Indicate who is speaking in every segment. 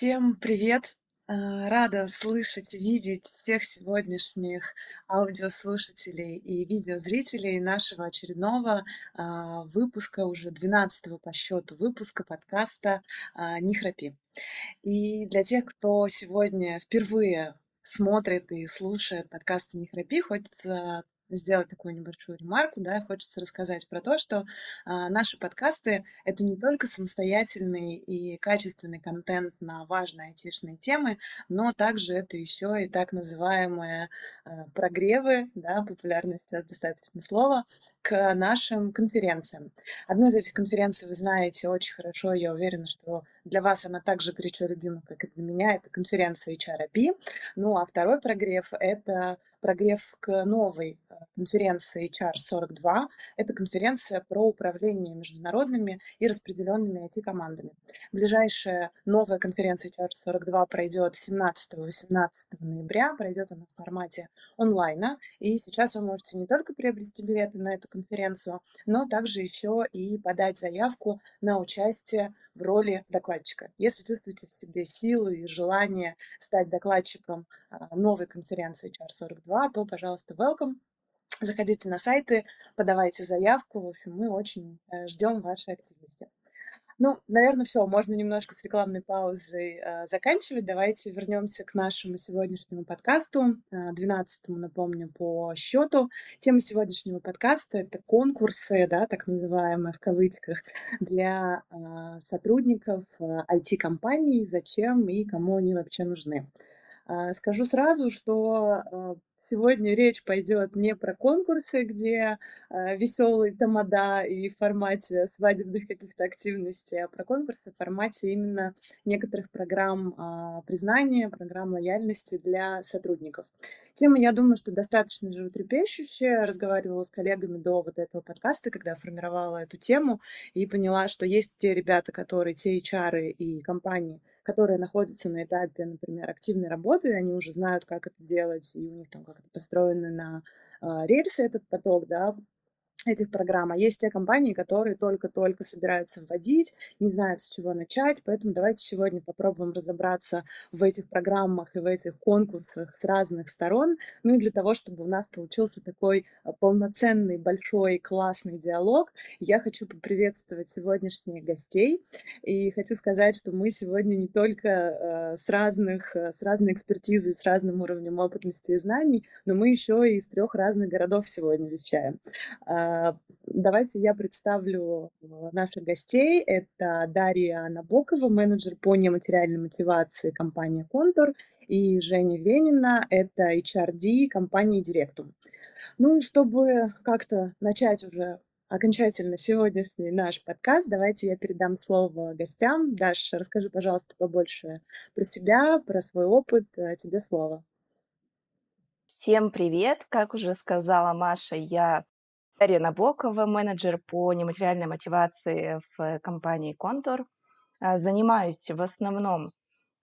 Speaker 1: Всем привет! А, рада слышать, видеть всех сегодняшних аудиослушателей и видеозрителей нашего очередного а, выпуска, уже 12 по счету выпуска подкаста а, «Не храпи». И для тех, кто сегодня впервые смотрит и слушает подкасты «Не храпи», хочется сделать такую небольшую ремарку, да, хочется рассказать про то, что а, наши подкасты — это не только самостоятельный и качественный контент на важные айтишные темы, но также это еще и так называемые а, прогревы, да, популярное сейчас достаточно слово, к нашим конференциям. Одну из этих конференций вы знаете очень хорошо, я уверена, что для вас она также горячо любима, как и для меня, это конференция HRP. Ну а второй прогрев — это прогрев к новой э, конференции HR42. Это конференция про управление международными и распределенными IT-командами. Ближайшая новая конференция HR42 пройдет 17-18 ноября. Пройдет она в формате онлайна. И сейчас вы можете не только приобрести билеты на эту конференцию, но также еще и подать заявку на участие в роли докладчика. Если чувствуете в себе силы и желание стать докладчиком а, новой конференции HR42, то, пожалуйста, welcome. Заходите на сайты, подавайте заявку. В общем, мы очень э, ждем вашей активности. Ну, наверное, все. Можно немножко с рекламной паузой э, заканчивать. Давайте вернемся к нашему сегодняшнему подкасту, э, 12 напомню, по счету. Тема сегодняшнего подкаста — это конкурсы, да, так называемые в кавычках, для э, сотрудников э, IT-компаний, зачем и кому они вообще нужны. Э, скажу сразу, что э, Сегодня речь пойдет не про конкурсы, где э, веселый тамада и в формате свадебных каких-то активностей, а про конкурсы в формате именно некоторых программ признания, программ лояльности для сотрудников. Тема, я думаю, что достаточно животрепещущая. Разговаривала с коллегами до вот этого подкаста, когда формировала эту тему, и поняла, что есть те ребята, которые, те HR и компании, которые находятся на этапе, например, активной работы, они уже знают, как это делать, и у них там как это построено на э, рельсы этот поток, да, этих программ. А есть те компании, которые только-только собираются вводить, не знают, с чего начать. Поэтому давайте сегодня попробуем разобраться в этих программах и в этих конкурсах с разных сторон. Ну и для того, чтобы у нас получился такой а, полноценный, большой, классный диалог, я хочу поприветствовать сегодняшних гостей. И хочу сказать, что мы сегодня не только э, с разных, э, с разной экспертизой, с разным уровнем опытности и знаний, но мы еще и из трех разных городов сегодня вещаем. А, давайте я представлю э, наших гостей. Это Дарья Набокова, менеджер по нематериальной мотивации компании «Контур», и Женя Венина, это HRD компании «Директум». Ну и чтобы как-то начать уже окончательно сегодняшний наш подкаст, давайте я передам слово гостям. Даша, расскажи, пожалуйста, побольше про себя, про свой опыт. Э, тебе слово.
Speaker 2: Всем привет! Как уже сказала Маша, я Дарья Набокова, менеджер по нематериальной мотивации в компании «Контур». А, занимаюсь в основном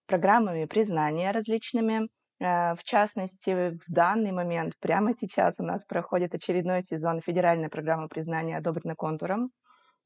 Speaker 2: программами признания различными. А, в частности, в данный момент, прямо сейчас у нас проходит очередной сезон федеральной программы признания, одобренной «Контуром».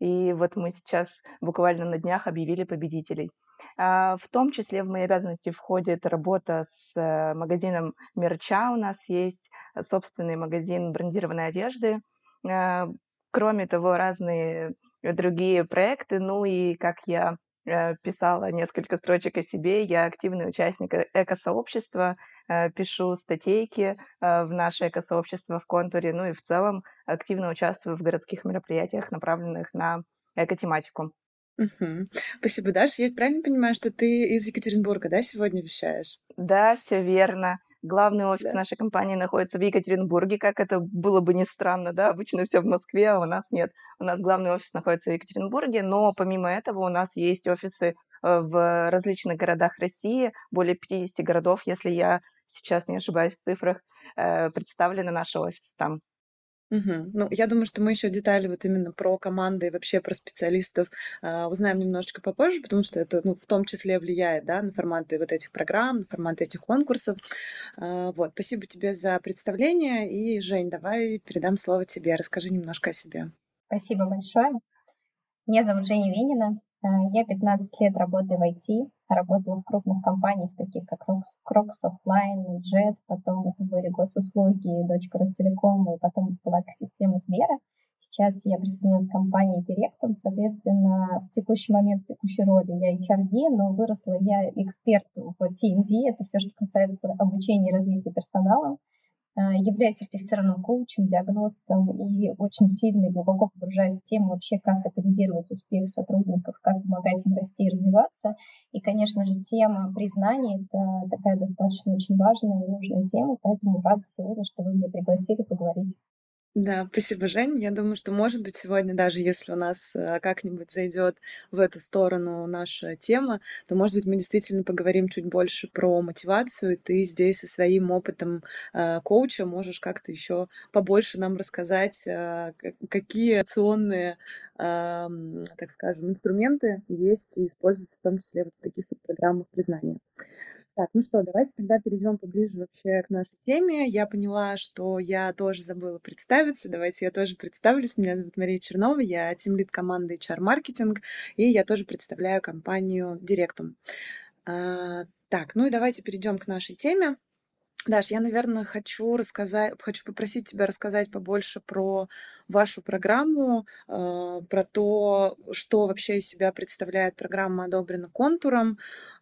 Speaker 2: И вот мы сейчас буквально на днях объявили победителей. А, в том числе в мои обязанности входит работа с э, магазином мерча. У нас есть собственный магазин брендированной одежды, кроме того, разные другие проекты. Ну и, как я э, писала несколько строчек о себе, я активный участник э, экосообщества, э, пишу статейки в наше экосообщество в контуре, ну и в целом активно участвую в городских мероприятиях, направленных на экотематику.
Speaker 1: Угу. Спасибо, Даша. Я правильно понимаю, что ты из Екатеринбурга, да, сегодня вещаешь?
Speaker 2: Да, все верно. Главный офис да. нашей компании находится в Екатеринбурге, как это было бы не странно, да, обычно все в Москве, а у нас нет. У нас главный офис находится в Екатеринбурге, но помимо этого у нас есть офисы э, в различных городах России, более 50 городов, если я сейчас не ошибаюсь в цифрах, э, представлены наши офисы там.
Speaker 1: Мгм. Ну, я думаю, что мы еще детали вот именно про команды и вообще про специалистов а, узнаем немножечко попозже, потому что это, ну, в том числе влияет, да, на форматы вот этих программ, на форматы этих конкурсов. А, вот, спасибо тебе за представление. И, Жень, давай передам слово тебе. Расскажи немножко о себе.
Speaker 3: Спасибо большое. Меня зовут Женя Венина. А, я 15 лет работаю в IT. Работала в крупных компаниях, таких как Crocs Offline, Jet, потом это были госуслуги, дочка Ростелекома, и потом это была экосистема Сбера. Сейчас я присоединилась к компании Directum, соответственно, в текущий момент, в текущей роли я HRD, но выросла я эксперт в TND, это все, что касается обучения и развития персонала. А, являюсь сертифицированным коучем, диагностом и очень сильно и глубоко погружаюсь в тему вообще, как катализировать успех сотрудников, как помогать им расти и развиваться. И, конечно же, тема признания — это такая достаточно очень важная и нужная тема, поэтому рада сегодня, что вы меня пригласили поговорить.
Speaker 1: Да, спасибо, Жень. Я думаю, что, может быть, сегодня, даже если у нас э, как-нибудь зайдет в эту сторону наша тема, то, может быть, мы действительно поговорим чуть больше про мотивацию, и ты здесь со своим опытом э, коуча можешь как-то еще побольше нам рассказать, э, какие акционные, э, так скажем, инструменты есть и используются в том числе вот в таких вот программах признания. Так, ну что, давайте тогда перейдем поближе вообще к нашей теме. Я поняла, что я тоже забыла представиться. Давайте я тоже представлюсь. Меня зовут Мария Чернова, я тимлид команды HR-маркетинг, и я тоже представляю компанию Директум. А, так, ну и давайте перейдем к нашей теме. Даш, я, наверное, хочу рассказать, хочу попросить тебя рассказать побольше про вашу программу, э, про то, что вообще из себя представляет программа «Одобрена контуром»,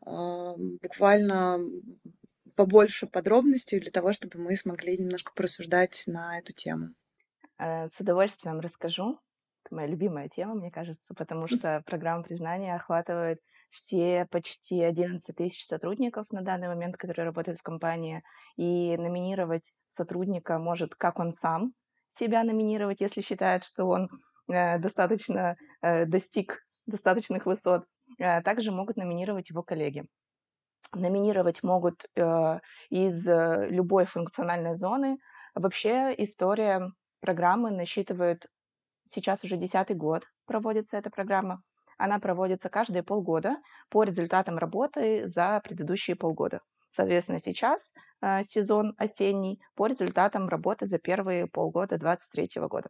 Speaker 1: э, буквально побольше подробностей для того, чтобы мы смогли немножко просуждать на эту тему.
Speaker 2: Э, с удовольствием расскажу. Это моя любимая тема, мне кажется, потому что программа признания охватывает все почти 11 тысяч сотрудников на данный момент, которые работают в компании, и номинировать сотрудника может как он сам себя номинировать, если считает, что он э, достаточно э, достиг достаточных высот. Э, также могут номинировать его коллеги. Номинировать могут э, из э, любой функциональной зоны. Вообще история программы насчитывает сейчас уже десятый год проводится эта программа. Она проводится каждые полгода по результатам работы за предыдущие полгода. Соответственно, сейчас э, сезон осенний по результатам работы за первые полгода 2023 года.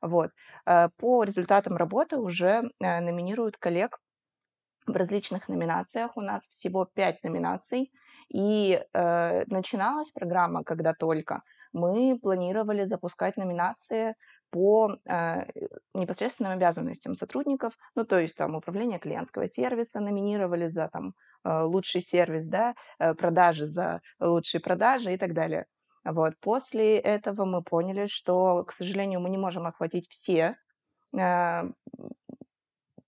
Speaker 2: Вот. Э, по результатам работы уже э, номинируют коллег в различных номинациях. У нас всего пять номинаций. И э, начиналась программа, когда только мы планировали запускать номинации по э, непосредственным обязанностям сотрудников, ну, то есть там управление клиентского сервиса номинировали за там э, лучший сервис, да, э, продажи за лучшие продажи и так далее. Вот. После этого мы поняли, что, к сожалению, мы не можем охватить все э,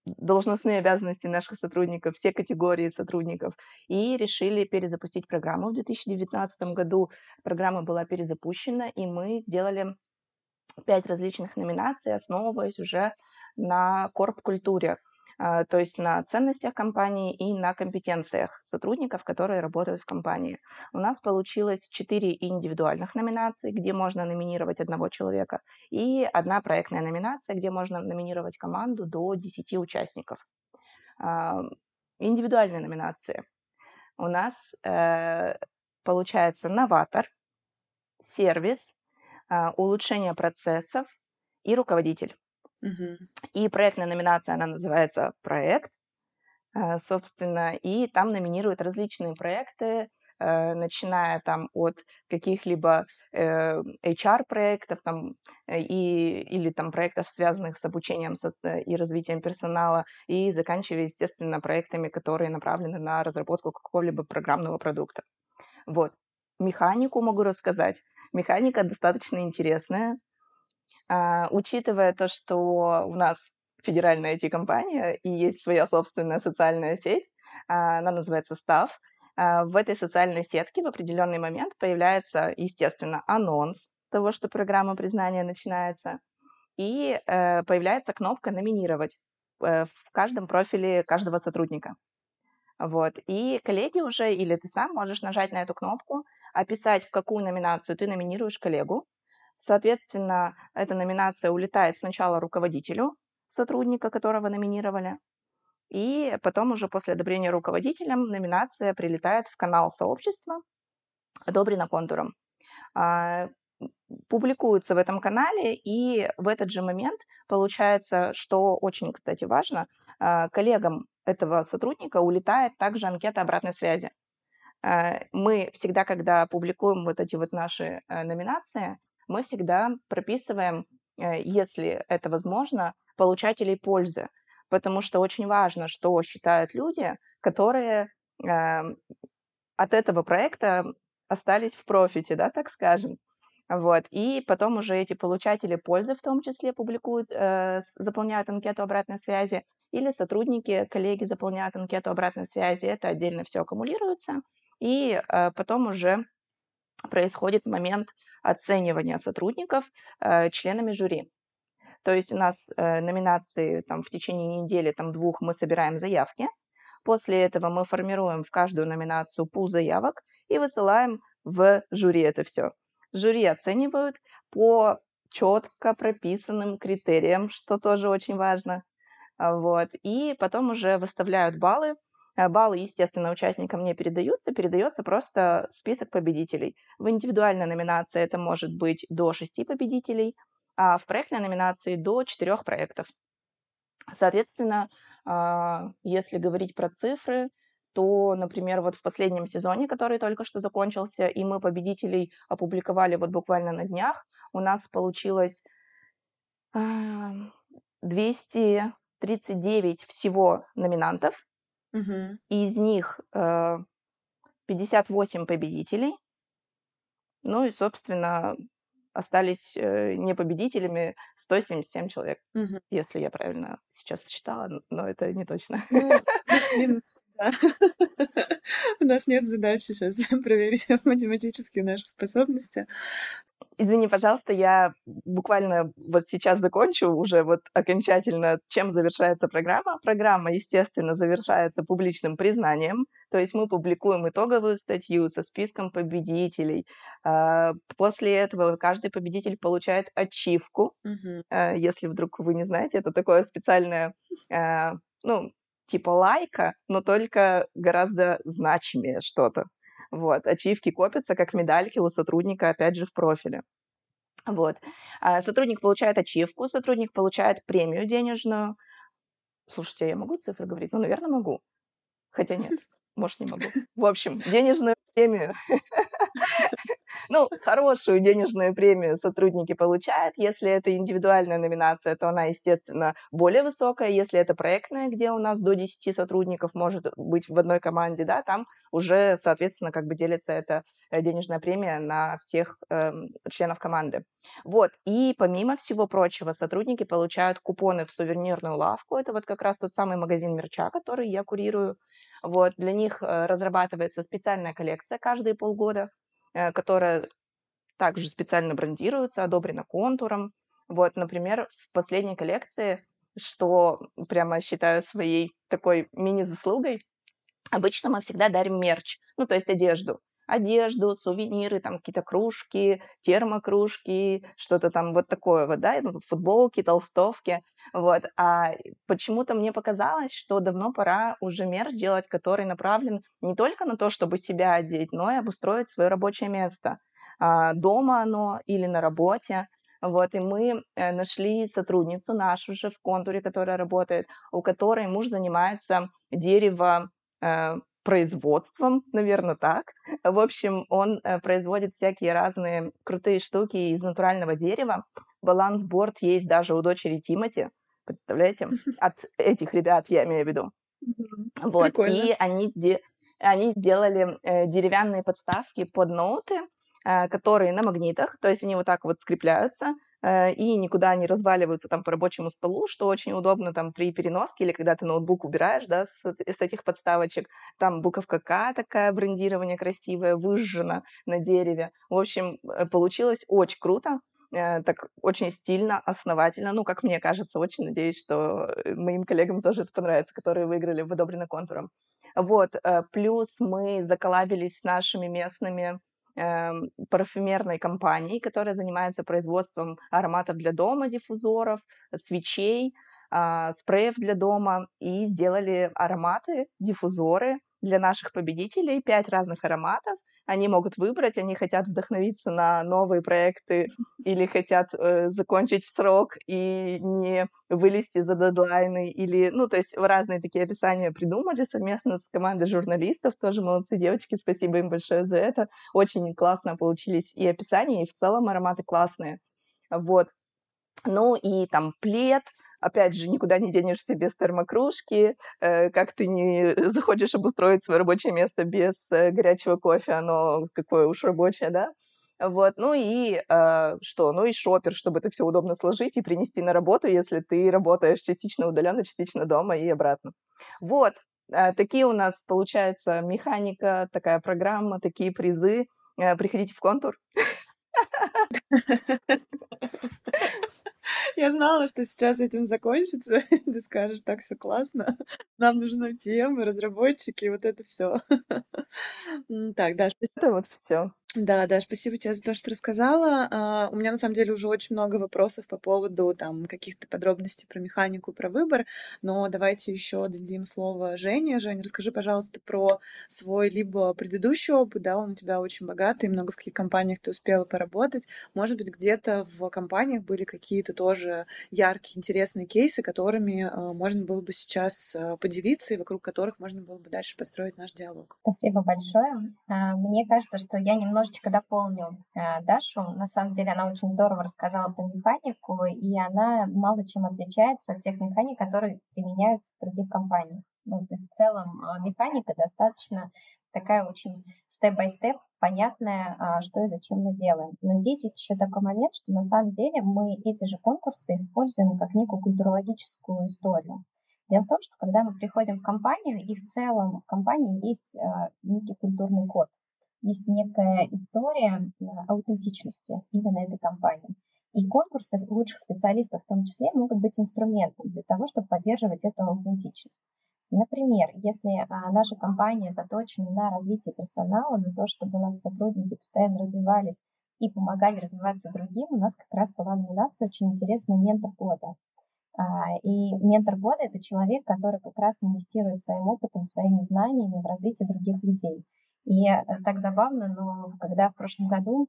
Speaker 2: должностные обязанности наших сотрудников, все категории сотрудников, и решили перезапустить программу. В 2019 году программа была перезапущена, и мы сделали пять различных номинаций, основываясь уже на корп-культуре, то есть на ценностях компании и на компетенциях сотрудников, которые работают в компании. У нас получилось четыре индивидуальных номинаций, где можно номинировать одного человека, и одна проектная номинация, где можно номинировать команду до 10 участников. А, индивидуальные номинации. У нас э, получается новатор, сервис, а, улучшение процессов и руководитель. И проектная номинация, она называется «Проект», а, собственно, и там номинируют различные проекты, э, начиная там от каких-либо HR-проектов э, там, э, и, или там проектов, связанных с обучением и развитием персонала, и заканчивая, естественно, проектами, которые направлены на разработку какого-либо программного продукта. Вот. Механику могу рассказать. Механика достаточно интересная, а, учитывая то, что у нас федеральная IT-компания и есть своя собственная социальная сеть, а, она называется. А, в этой социальной сетке в определенный момент появляется, естественно, анонс того, что программа признания начинается, и э, появляется кнопка «Номинировать» э, в каждом профиле каждого сотрудника. Вот. И коллеги уже, или ты сам можешь нажать на эту кнопку, описать, в какую номинацию ты номинируешь коллегу. Соответственно, эта номинация улетает сначала руководителю сотрудника, которого номинировали, и потом уже после одобрения руководителем номинация прилетает в канал сообщества, одобрена контуром. А, публикуется в этом канале, и в этот же момент получается, что очень, кстати, важно, а, коллегам этого сотрудника улетает также анкета обратной связи. Э, мы всегда, когда публикуем вот эти вот наши э, номинации, мы всегда прописываем, э, если это возможно, получателей пользы, потому что очень важно, что считают люди, которые эм, от этого проекта остались в профите, да, так скажем. Вот. И потом уже эти получатели пользы в том числе публикуют, э, заполняют анкету обратной связи, или сотрудники, коллеги заполняют анкету обратной связи, это отдельно все аккумулируется, и э, потом уже происходит момент оценивания сотрудников э, членами жюри. То есть у нас э, номинации там, в течение недели, там, двух мы собираем заявки. После этого мы формируем в каждую номинацию пул заявок и высылаем в жюри это все. Жюри оценивают по четко прописанным критериям, что тоже очень важно. Вот. И потом уже выставляют баллы. А, баллы, естественно, участникам не передаются, передается просто список победителей. В индивидуальной номинации это может быть до шести победителей, а в проектной номинации до четырех проектов. Соответственно, а, если говорить про цифры, то, например, вот в последнем сезоне, который только что закончился, и мы победителей опубликовали вот буквально на днях, у нас получилось 239 всего номинантов,
Speaker 1: Мгм.
Speaker 2: и из них 58 победителей. Ну и, собственно, остались э, непобедителями 177 человек,
Speaker 1: Мгм.
Speaker 2: если я правильно сейчас считала, но это не точно.
Speaker 1: Ну, плюс-минус, да. У нас нет задачи сейчас проверить математически наши способности.
Speaker 2: Извини, пожалуйста, я буквально вот сейчас закончу уже вот окончательно, чем завершается программа. Программа, естественно, завершается публичным признанием, то есть мы публикуем итоговую статью со списком победителей. А, после этого каждый победитель получает ачивку. А, если вдруг вы не знаете, это такое специальное, а, ну, типа лайка, но только гораздо значимее что-то. Вот. Ачивки копятся как медальки у сотрудника, опять же, в профиле. Вот. А сотрудник получает ачивку, сотрудник получает премию денежную. Слушайте, я могу цифры говорить? Ну, наверное, могу. Хотя нет, может, не могу. В общем, денежную премию. Ну, хорошую денежную премию сотрудники получают. Если это индивидуальная номинация, то она, естественно, более высокая. Если это проектная, где у нас до 10 сотрудников может быть в одной команде, да, там уже, соответственно, как бы делится эта э, денежная премия на всех э, членов команды. Вот. И помимо всего прочего, сотрудники получают купоны в сувенирную лавку. Это вот как раз тот самый магазин мерча, который я курирую. Вот. Для них э, разрабатывается специальная коллекция каждые полгода которая также специально брендируется, одобрена контуром. Вот, например, в последней коллекции, что прямо считаю своей такой мини-заслугой, обычно мы всегда дарим мерч, ну, то есть одежду одежду, сувениры, там какие-то кружки, термокружки, что-то там вот такое вот, да, футболки, толстовки, вот. А почему-то мне показалось, что давно пора уже мерч делать, который направлен не только на то, чтобы себя одеть, но и обустроить свое рабочее место. А, дома оно или на работе. Вот, и мы э, нашли сотрудницу нашу же в контуре, которая работает, у которой муж занимается дерево э, производством, наверное, так. В общем, он э, производит всякие разные крутые штуки из натурального дерева. Балансборд есть даже у дочери Тимати. Представляете? От этих ребят я имею в виду. Вот.
Speaker 1: Прикольно.
Speaker 2: И они, сде- они сделали э, деревянные подставки под ноуты, э, которые на магнитах, то есть они вот так вот скрепляются, и никуда не разваливаются там по рабочему столу, что очень удобно там при переноске или когда ты ноутбук убираешь, да, с, с этих подставочек. Там буковка К такая, брендирование красивое, выжжено на дереве. В общем, э, получилось очень круто э, так очень стильно, основательно. Ну, как мне кажется, очень надеюсь, что моим коллегам тоже это понравится, которые выиграли в «Одобрено контуром». Вот, плюс мы заколабились с нашими местными парфюмерной компании, которая занимается производством ароматов для дома, диффузоров, свечей, а, спреев для дома, и сделали ароматы, диффузоры для наших победителей, пять разных ароматов, они могут выбрать, они хотят вдохновиться на новые проекты или хотят э, закончить в срок и не вылезти за дедлайны, или, ну, то есть разные такие описания придумали совместно с командой журналистов, тоже молодцы девочки, спасибо им большое за это, очень классно получились и описания, и в целом ароматы классные, вот. Ну и там плед, опять же, никуда не денешься без термокружки, э, как ты не захочешь обустроить свое рабочее место без э, горячего кофе, оно какое уж рабочее, да? Вот, ну и э, что? Ну и шопер, чтобы это все удобно сложить и принести на работу, если ты работаешь частично удаленно, частично дома и обратно. Вот, э, такие у нас, получается, механика, такая программа, такие призы. Э, приходите в контур.
Speaker 1: Я знала, что сейчас этим закончится. Ты скажешь, так все классно. Нам нужны PM, разработчики, вот это все. Так, Даш,
Speaker 2: это вот все.
Speaker 1: Да, да, спасибо тебе за то, что рассказала. А, у меня на самом деле уже очень много вопросов по поводу там каких-то подробностей про механику, про выбор, но давайте еще дадим слово Жене. Женя, расскажи, пожалуйста, про свой либо предыдущий опыт, да, он у тебя очень богатый, много в каких компаниях ты успела поработать. Может быть, где-то в компаниях были какие-то тоже яркие, интересные кейсы, которыми а, можно было бы сейчас а, поделиться и вокруг которых можно было бы дальше построить наш диалог.
Speaker 3: Спасибо большое. Мне кажется, что я немного немножечко дополню э, Дашу. На самом деле она очень здорово рассказала про механику, и она мало чем отличается от тех механик, которые применяются в других компаниях. Ну, то есть в целом э, механика достаточно такая очень степ-бай-степ, понятная, а, что и зачем мы делаем. Но здесь есть еще такой момент, что на самом деле мы эти же конкурсы используем как некую культурологическую историю. Дело в том, что когда мы приходим в компанию, и в целом в компании есть э, некий культурный код, есть некая история э, аутентичности именно этой компании. И конкурсы лучших специалистов в том числе могут быть инструментом для того, чтобы поддерживать эту аутентичность. Например, если а, наша компания заточена на развитие персонала, на то, чтобы у нас сотрудники постоянно развивались и помогали развиваться другим, у нас как раз была номинация очень интересная «Ментор года». А, и ментор года – это человек, который как раз инвестирует своим опытом, своими знаниями в развитие других людей. И э, так забавно, но когда в прошлом году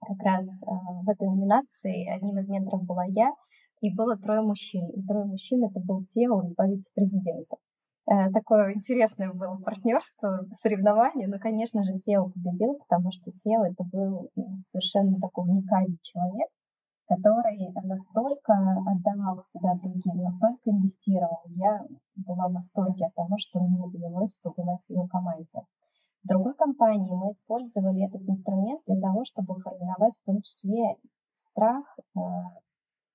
Speaker 3: как раз э, в этой номинации одним из менторов была я, и было трое мужчин. И трое мужчин это был SEO и по вице-президенту. Э, такое интересное было партнерство, соревнование, но, конечно же, SEO победил, потому что SEO это был совершенно такой уникальный человек, который настолько отдавал себя другим, настолько инвестировал. Я была в восторге от того, что мне довелось побывать в его команде. В другой компании мы использовали этот инструмент для того, чтобы формировать в том числе страх э,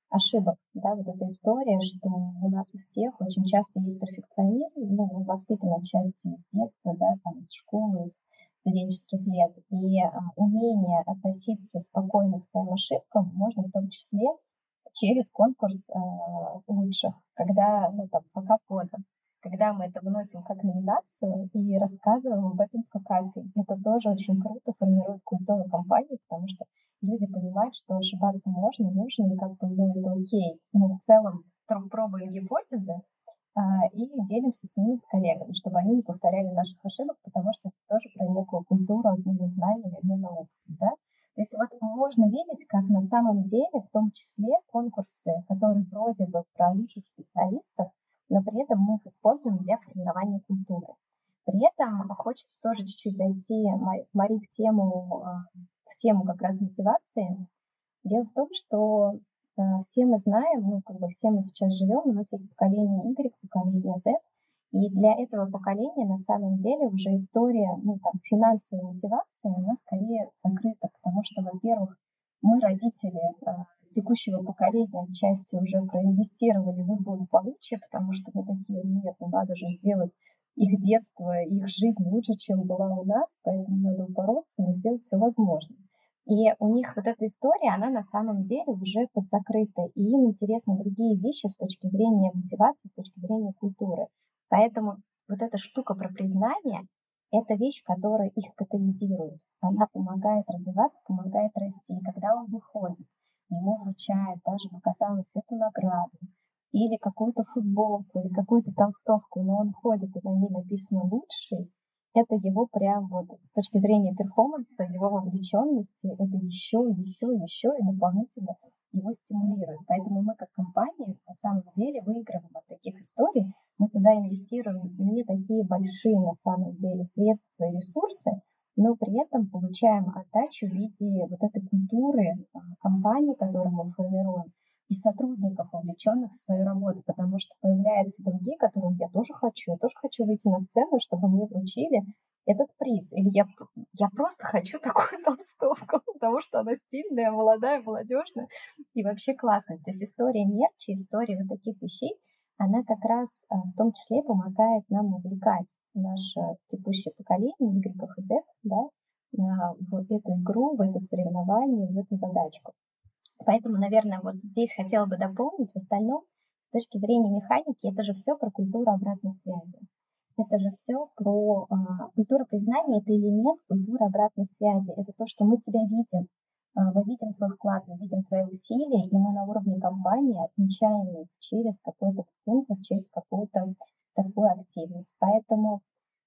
Speaker 3: ошибок. Да, вот эта история, что у нас у всех очень часто есть перфекционизм, ну, он воспитан отчасти из детства, да, там, из школы, из студенческих лет. И э, умение относиться спокойно к своим ошибкам можно в том числе через конкурс э, лучших, когда, ну, там, факапода когда мы это выносим как номинацию и рассказываем об этом факапе. Это тоже очень круто формирует культуру компании, потому что люди понимают, что ошибаться можно, нужно, и как бы, ну, это окей. Мы в целом пробуем гипотезы а, и делимся с ними, с коллегами, чтобы они не повторяли наших ошибок, потому что это тоже про некую культуру обмена знаниями, обмена опытом, да? То есть вот можно видеть, как на самом деле, в том числе конкурсы, которые вроде бы про лучших специалистов, но при этом мы их используем для формирования культуры. При этом хочется тоже чуть-чуть зайти, Мари, в тему, а, в тему как раз мотивации. Дело в том, что а, все мы знаем, ну, как бы все мы сейчас живем, у нас есть поколение Y, поколение Z, и для этого поколения на самом деле уже история ну, там, финансовой мотивации, она скорее закрыта, потому что, во-первых, мы, родители, а, текущего поколения отчасти уже проинвестировали в их благополучие, потому что мы такие, нет, ну надо же сделать их детство, их жизнь лучше, чем была у нас, поэтому надо бороться и сделать все возможное. И у них вот эта история, она на самом деле уже подзакрыта, и им интересны другие вещи с точки зрения мотивации, с точки зрения культуры. Поэтому вот эта штука про признание — это вещь, которая их катализирует. Она помогает развиваться, помогает расти. И когда он выходит, ему вручают даже, показалось, эту награду, или какую-то футболку, или какую-то толстовку, но он ходит, и на ней написано «лучший», это его прям вот с точки зрения перформанса, его вовлеченности, это еще, еще, еще и дополнительно его стимулирует. Поэтому мы как компания на самом деле выигрываем от таких историй. Мы туда инвестируем не такие большие на самом деле средства и ресурсы, но при этом получаем отдачу в виде вот этой культуры а, компании, которую мы формируем, и сотрудников, вовлеченных в свою работу, потому что появляются другие, которым я тоже хочу, я тоже хочу выйти на сцену, чтобы мне вручили этот приз. Или я, я просто хочу такую толстовку, потому что она стильная, молодая, молодежная и вообще классная. То есть история мерча, история вот таких вещей, она как раз а, в том числе помогает нам увлекать наше текущее поколение Y и Z, да, в эту игру, в это соревнование, в эту задачку. Поэтому, наверное, вот здесь хотела бы дополнить. В остальном, с точки зрения механики, это же все про культуру обратной связи. Это же все про э, культуру признания, это элемент культуры обратной связи. Это то, что мы тебя видим, э, мы видим твой вклад, мы видим твои усилия, и мы на уровне компании отмечаем их через какой-то конкурс, через какую-то такую активность. Поэтому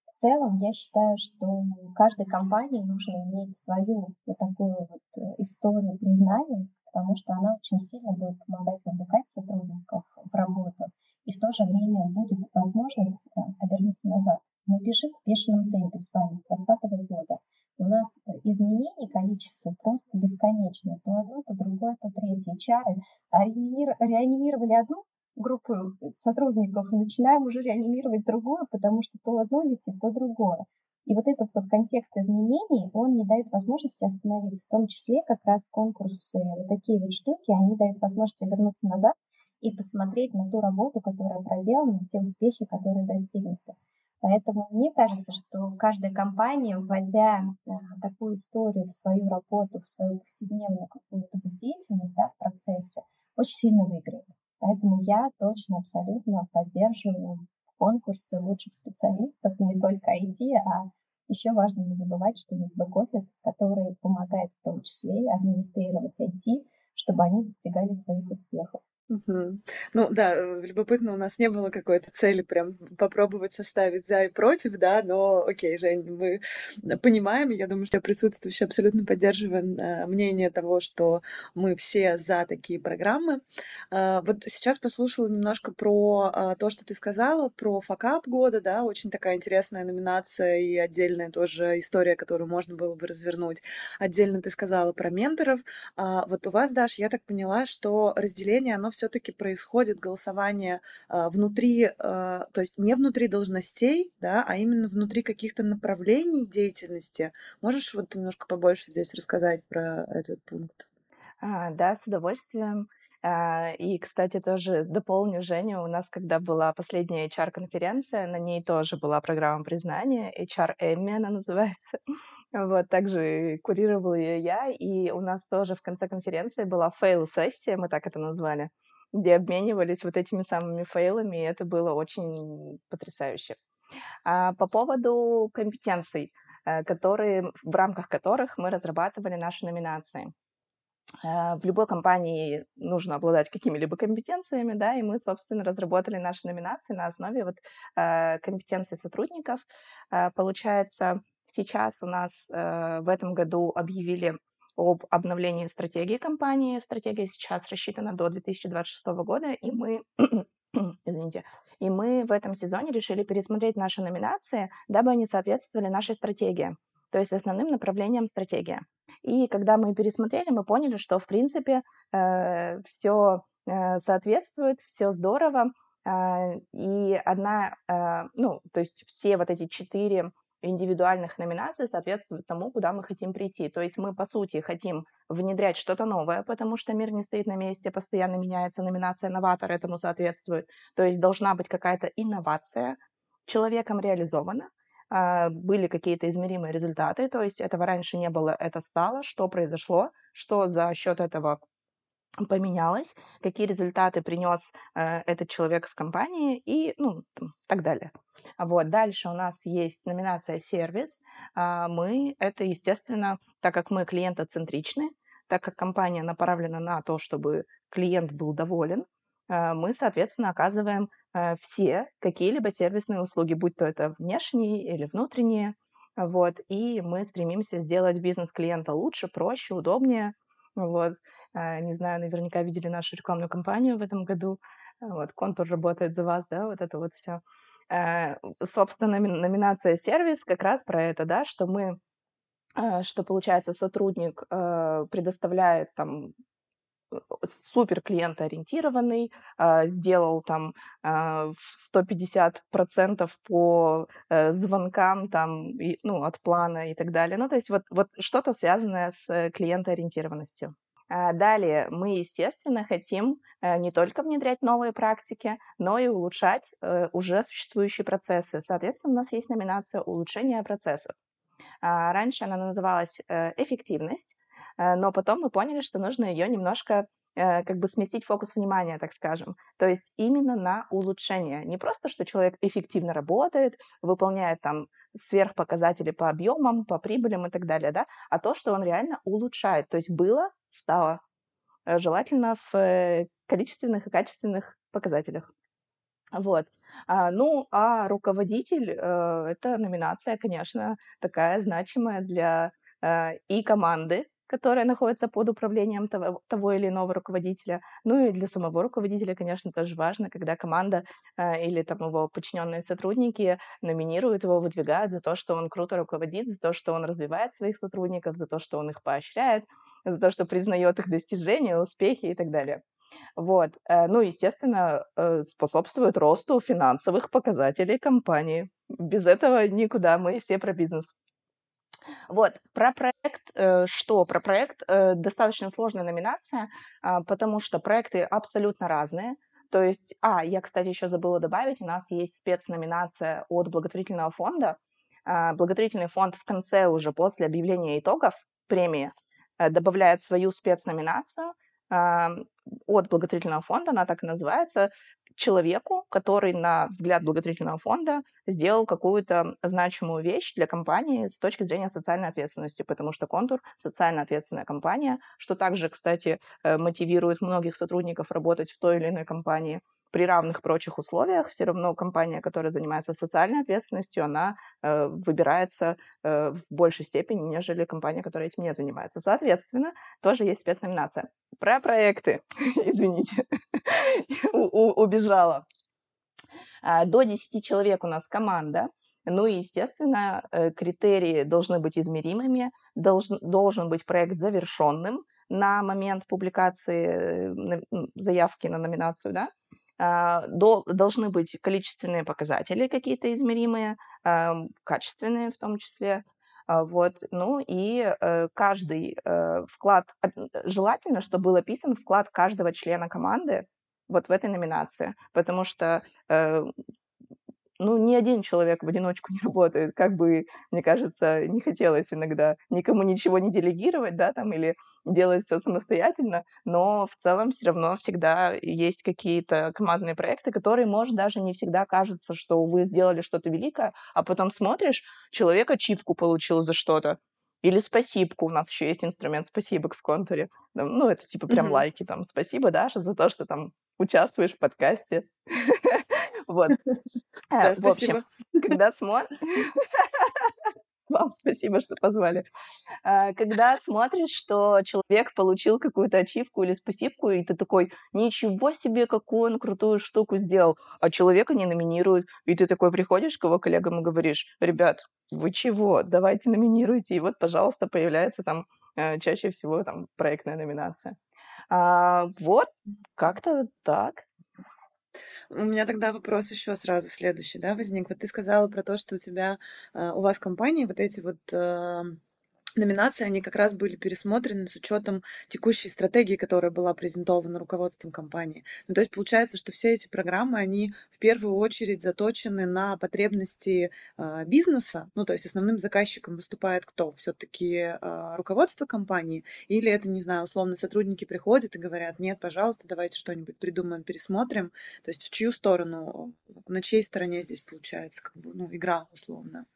Speaker 3: в целом я считаю, что каждой компании нужно иметь свою вот такую вот э, историю признания, потому что она очень сильно будет помогать вовлекать сотрудников в работу, и в то же время будет возможность э, обернуться назад. Мы бежим в бешеном темпе с вами с 2020 года. У нас изменений количество просто бесконечное. То одно, то другое, то третье. Чары реанимировали одну группу сотрудников, начинаем уже реанимировать другую, потому что то одно летит, то другое. И вот этот вот контекст изменений, он не дает возможности остановиться. В том числе как раз конкурсы, вот такие вот штуки, они дают возможность вернуться назад и посмотреть на ту работу, которая проделана, те успехи, которые достигнуты. Поэтому мне кажется, что каждая компания, вводя а, такую историю в свою работу, в свою повседневную какую-то деятельность, да, в процессе, очень сильно выиграет. Поэтому я точно, абсолютно поддерживаю конкурсы лучших специалистов, не только IT, а еще важно не забывать, что есть бэк-офис, который помогает в том числе администрировать IT, чтобы они достигали своих успехов.
Speaker 1: Мгм. Ну да, э, любопытно, у нас не было какой-то цели прям попробовать составить за и против, да, но окей, Жень, мы понимаем, я думаю, что присутствующие абсолютно поддерживаем э, мнение того, что мы все за такие программы. А, вот сейчас послушала немножко про а, то, что ты сказала, про факап года, да, очень такая интересная номинация и отдельная тоже история, которую можно было бы развернуть. Отдельно ты сказала про менторов. А, вот у вас, Даш, я так поняла, что разделение, оно все-таки происходит голосование э, внутри, э, то есть не внутри должностей, да, а именно внутри каких-то направлений деятельности. Можешь вот немножко побольше здесь рассказать про этот пункт?
Speaker 2: А, да, с удовольствием. А, и, кстати, тоже дополню Женю. У нас, когда была последняя HR-конференция, на ней тоже была программа признания, HR Эмми она называется. Вот, также курировала ее я, и у нас тоже в конце конференции была фейл-сессия, мы так это назвали, где обменивались вот этими самыми фейлами, и это было очень потрясающе. А по поводу компетенций, э, которые, в рамках которых мы разрабатывали наши номинации. Э, в любой компании нужно обладать какими-либо компетенциями, да, и мы, собственно, разработали наши номинации на основе вот э, компетенций сотрудников. Получается, Сейчас у нас э, в этом году объявили об обновлении стратегии компании. Стратегия сейчас рассчитана до 2026 года, и мы, извините, и мы в этом сезоне решили пересмотреть наши номинации, дабы они соответствовали нашей стратегии, то есть основным направлением стратегии. И когда мы пересмотрели, мы поняли, что в принципе э, все э, соответствует, все здорово, э, и одна, э, ну, то есть все вот эти четыре индивидуальных номинаций соответствует тому, куда мы хотим прийти. То есть мы, по сути, хотим внедрять что-то новое, потому что мир не стоит на месте, постоянно меняется, номинация новатор этому соответствует. То есть должна быть какая-то инновация, человеком реализована, были какие-то измеримые результаты, то есть этого раньше не было, это стало, что произошло, что за счет этого поменялось, какие результаты принес э, этот человек в компании и ну, так далее. Вот. Дальше у нас есть номинация «Сервис». А мы, это, естественно, так как мы клиентоцентричны, так как компания направлена на то, чтобы клиент был доволен, мы, соответственно, оказываем э, все какие-либо сервисные услуги, будь то это внешние или внутренние, вот, и мы стремимся сделать бизнес клиента лучше, проще, удобнее, вот. Не знаю, наверняка видели нашу рекламную кампанию в этом году, вот, контур работает за вас, да, вот это вот все. Собственно, номинация «Сервис» как раз про это, да, что мы а, что, получается, сотрудник э, предоставляет там супер клиентоориентированный, э, сделал там э, 150% по э, звонкам там, ну, от плана и так далее. Ну, то есть вот, вот что-то связанное с клиентоориентированностью. А далее мы, естественно, хотим не только внедрять новые практики, но и улучшать уже существующие процессы. Соответственно, у нас есть номинация улучшения процессов. А, раньше она называлась э, эффективность, э, но потом мы поняли, что нужно ее немножко э, как бы сместить фокус внимания, так скажем. То есть именно на улучшение. Не просто, что человек эффективно работает, выполняет там сверхпоказатели по объемам, по прибылям и так далее, да, а то, что он реально улучшает. То есть было, стало. Желательно в количественных и качественных показателях. Вот. А, ну, а руководитель э, это номинация, конечно, такая значимая для э, и команды, которая находится под управлением того, того или иного руководителя. Ну и для самого руководителя, конечно, тоже важно, когда команда э, или там его подчиненные сотрудники номинируют его, выдвигают за то, что он круто руководит, за то, что он развивает своих сотрудников, за то, что он их поощряет, за то, что признает их достижения, успехи и так далее. Вот. Э, ну, естественно, э, способствует росту финансовых показателей компании. Без этого никуда, мы все про бизнес. Вот, про проект что? Про проект достаточно сложная номинация, а, потому что проекты абсолютно разные. То есть, а, я, кстати, еще забыла добавить, у нас есть спецноминация от благотворительного фонда. А, благотворительный фонд в конце уже после объявления итогов премии добавляет свою спецноминацию – от благотворительного фонда, она так и называется, человеку, который, на взгляд благотворительного фонда, сделал какую-то значимую вещь для компании с точки зрения социальной ответственности, потому что Контур — социально ответственная компания, что также, кстати, э, мотивирует многих сотрудников работать в той или иной компании при равных прочих условиях. Все равно компания, которая занимается социальной ответственностью, она э, выбирается э, в большей степени, нежели компания, которая этим не занимается. Соответственно, тоже есть спецноминация. Про проекты, извините, убежала. А, до 10 человек у нас команда. Ну и, естественно, э, критерии должны быть измеримыми, должен, должен быть проект завершенным на момент публикации э, заявки на номинацию, да, а, до, должны быть количественные показатели какие-то измеримые, а, качественные в том числе, вот, ну и э, каждый вклад, желательно, чтобы был описан вклад каждого члена команды вот в этой номинации, потому что э, ну, ни один человек в одиночку не работает, как бы, мне кажется, не хотелось иногда никому ничего не делегировать, да, там, или делать все самостоятельно, но в целом все равно всегда есть какие-то командные проекты, которые, может, даже не всегда кажется, что вы сделали что-то великое, а потом смотришь, человек ачивку получил за что-то, или спасибку. У нас еще есть инструмент спасибок в контуре. Ну, это типа прям mm-hmm. лайки там. Спасибо, Даша, за то, что там участвуешь в подкасте. Вот.
Speaker 1: Да, в общем,
Speaker 2: когда смотришь... Вам спасибо, что позвали. А, когда смотришь, что человек получил какую-то ачивку или спасибку, и ты такой, ничего себе, какую он крутую штуку сделал, а человека не номинируют, и ты такой приходишь к его коллегам и говоришь, ребят, вы чего, давайте номинируйте, и вот, пожалуйста, появляется там э, чаще всего там проектная номинация. А, вот, как-то так.
Speaker 1: У меня тогда вопрос еще сразу следующий, да, возник. Вот ты сказала про то, что у тебя, э, у вас в компании вот эти вот э, номинации, они как раз были пересмотрены с учетом текущей стратегии, которая была презентована руководством компании. Ну, то есть получается, что все эти программы, они в первую очередь заточены на потребности э, бизнеса. Ну, то есть основным заказчиком выступает кто? Все-таки э, руководство компании? Или это, не знаю, условно сотрудники приходят и говорят, нет, пожалуйста, давайте что-нибудь придумаем, пересмотрим. То есть в чью сторону, на чьей стороне здесь получается как бы, ну, игра условно?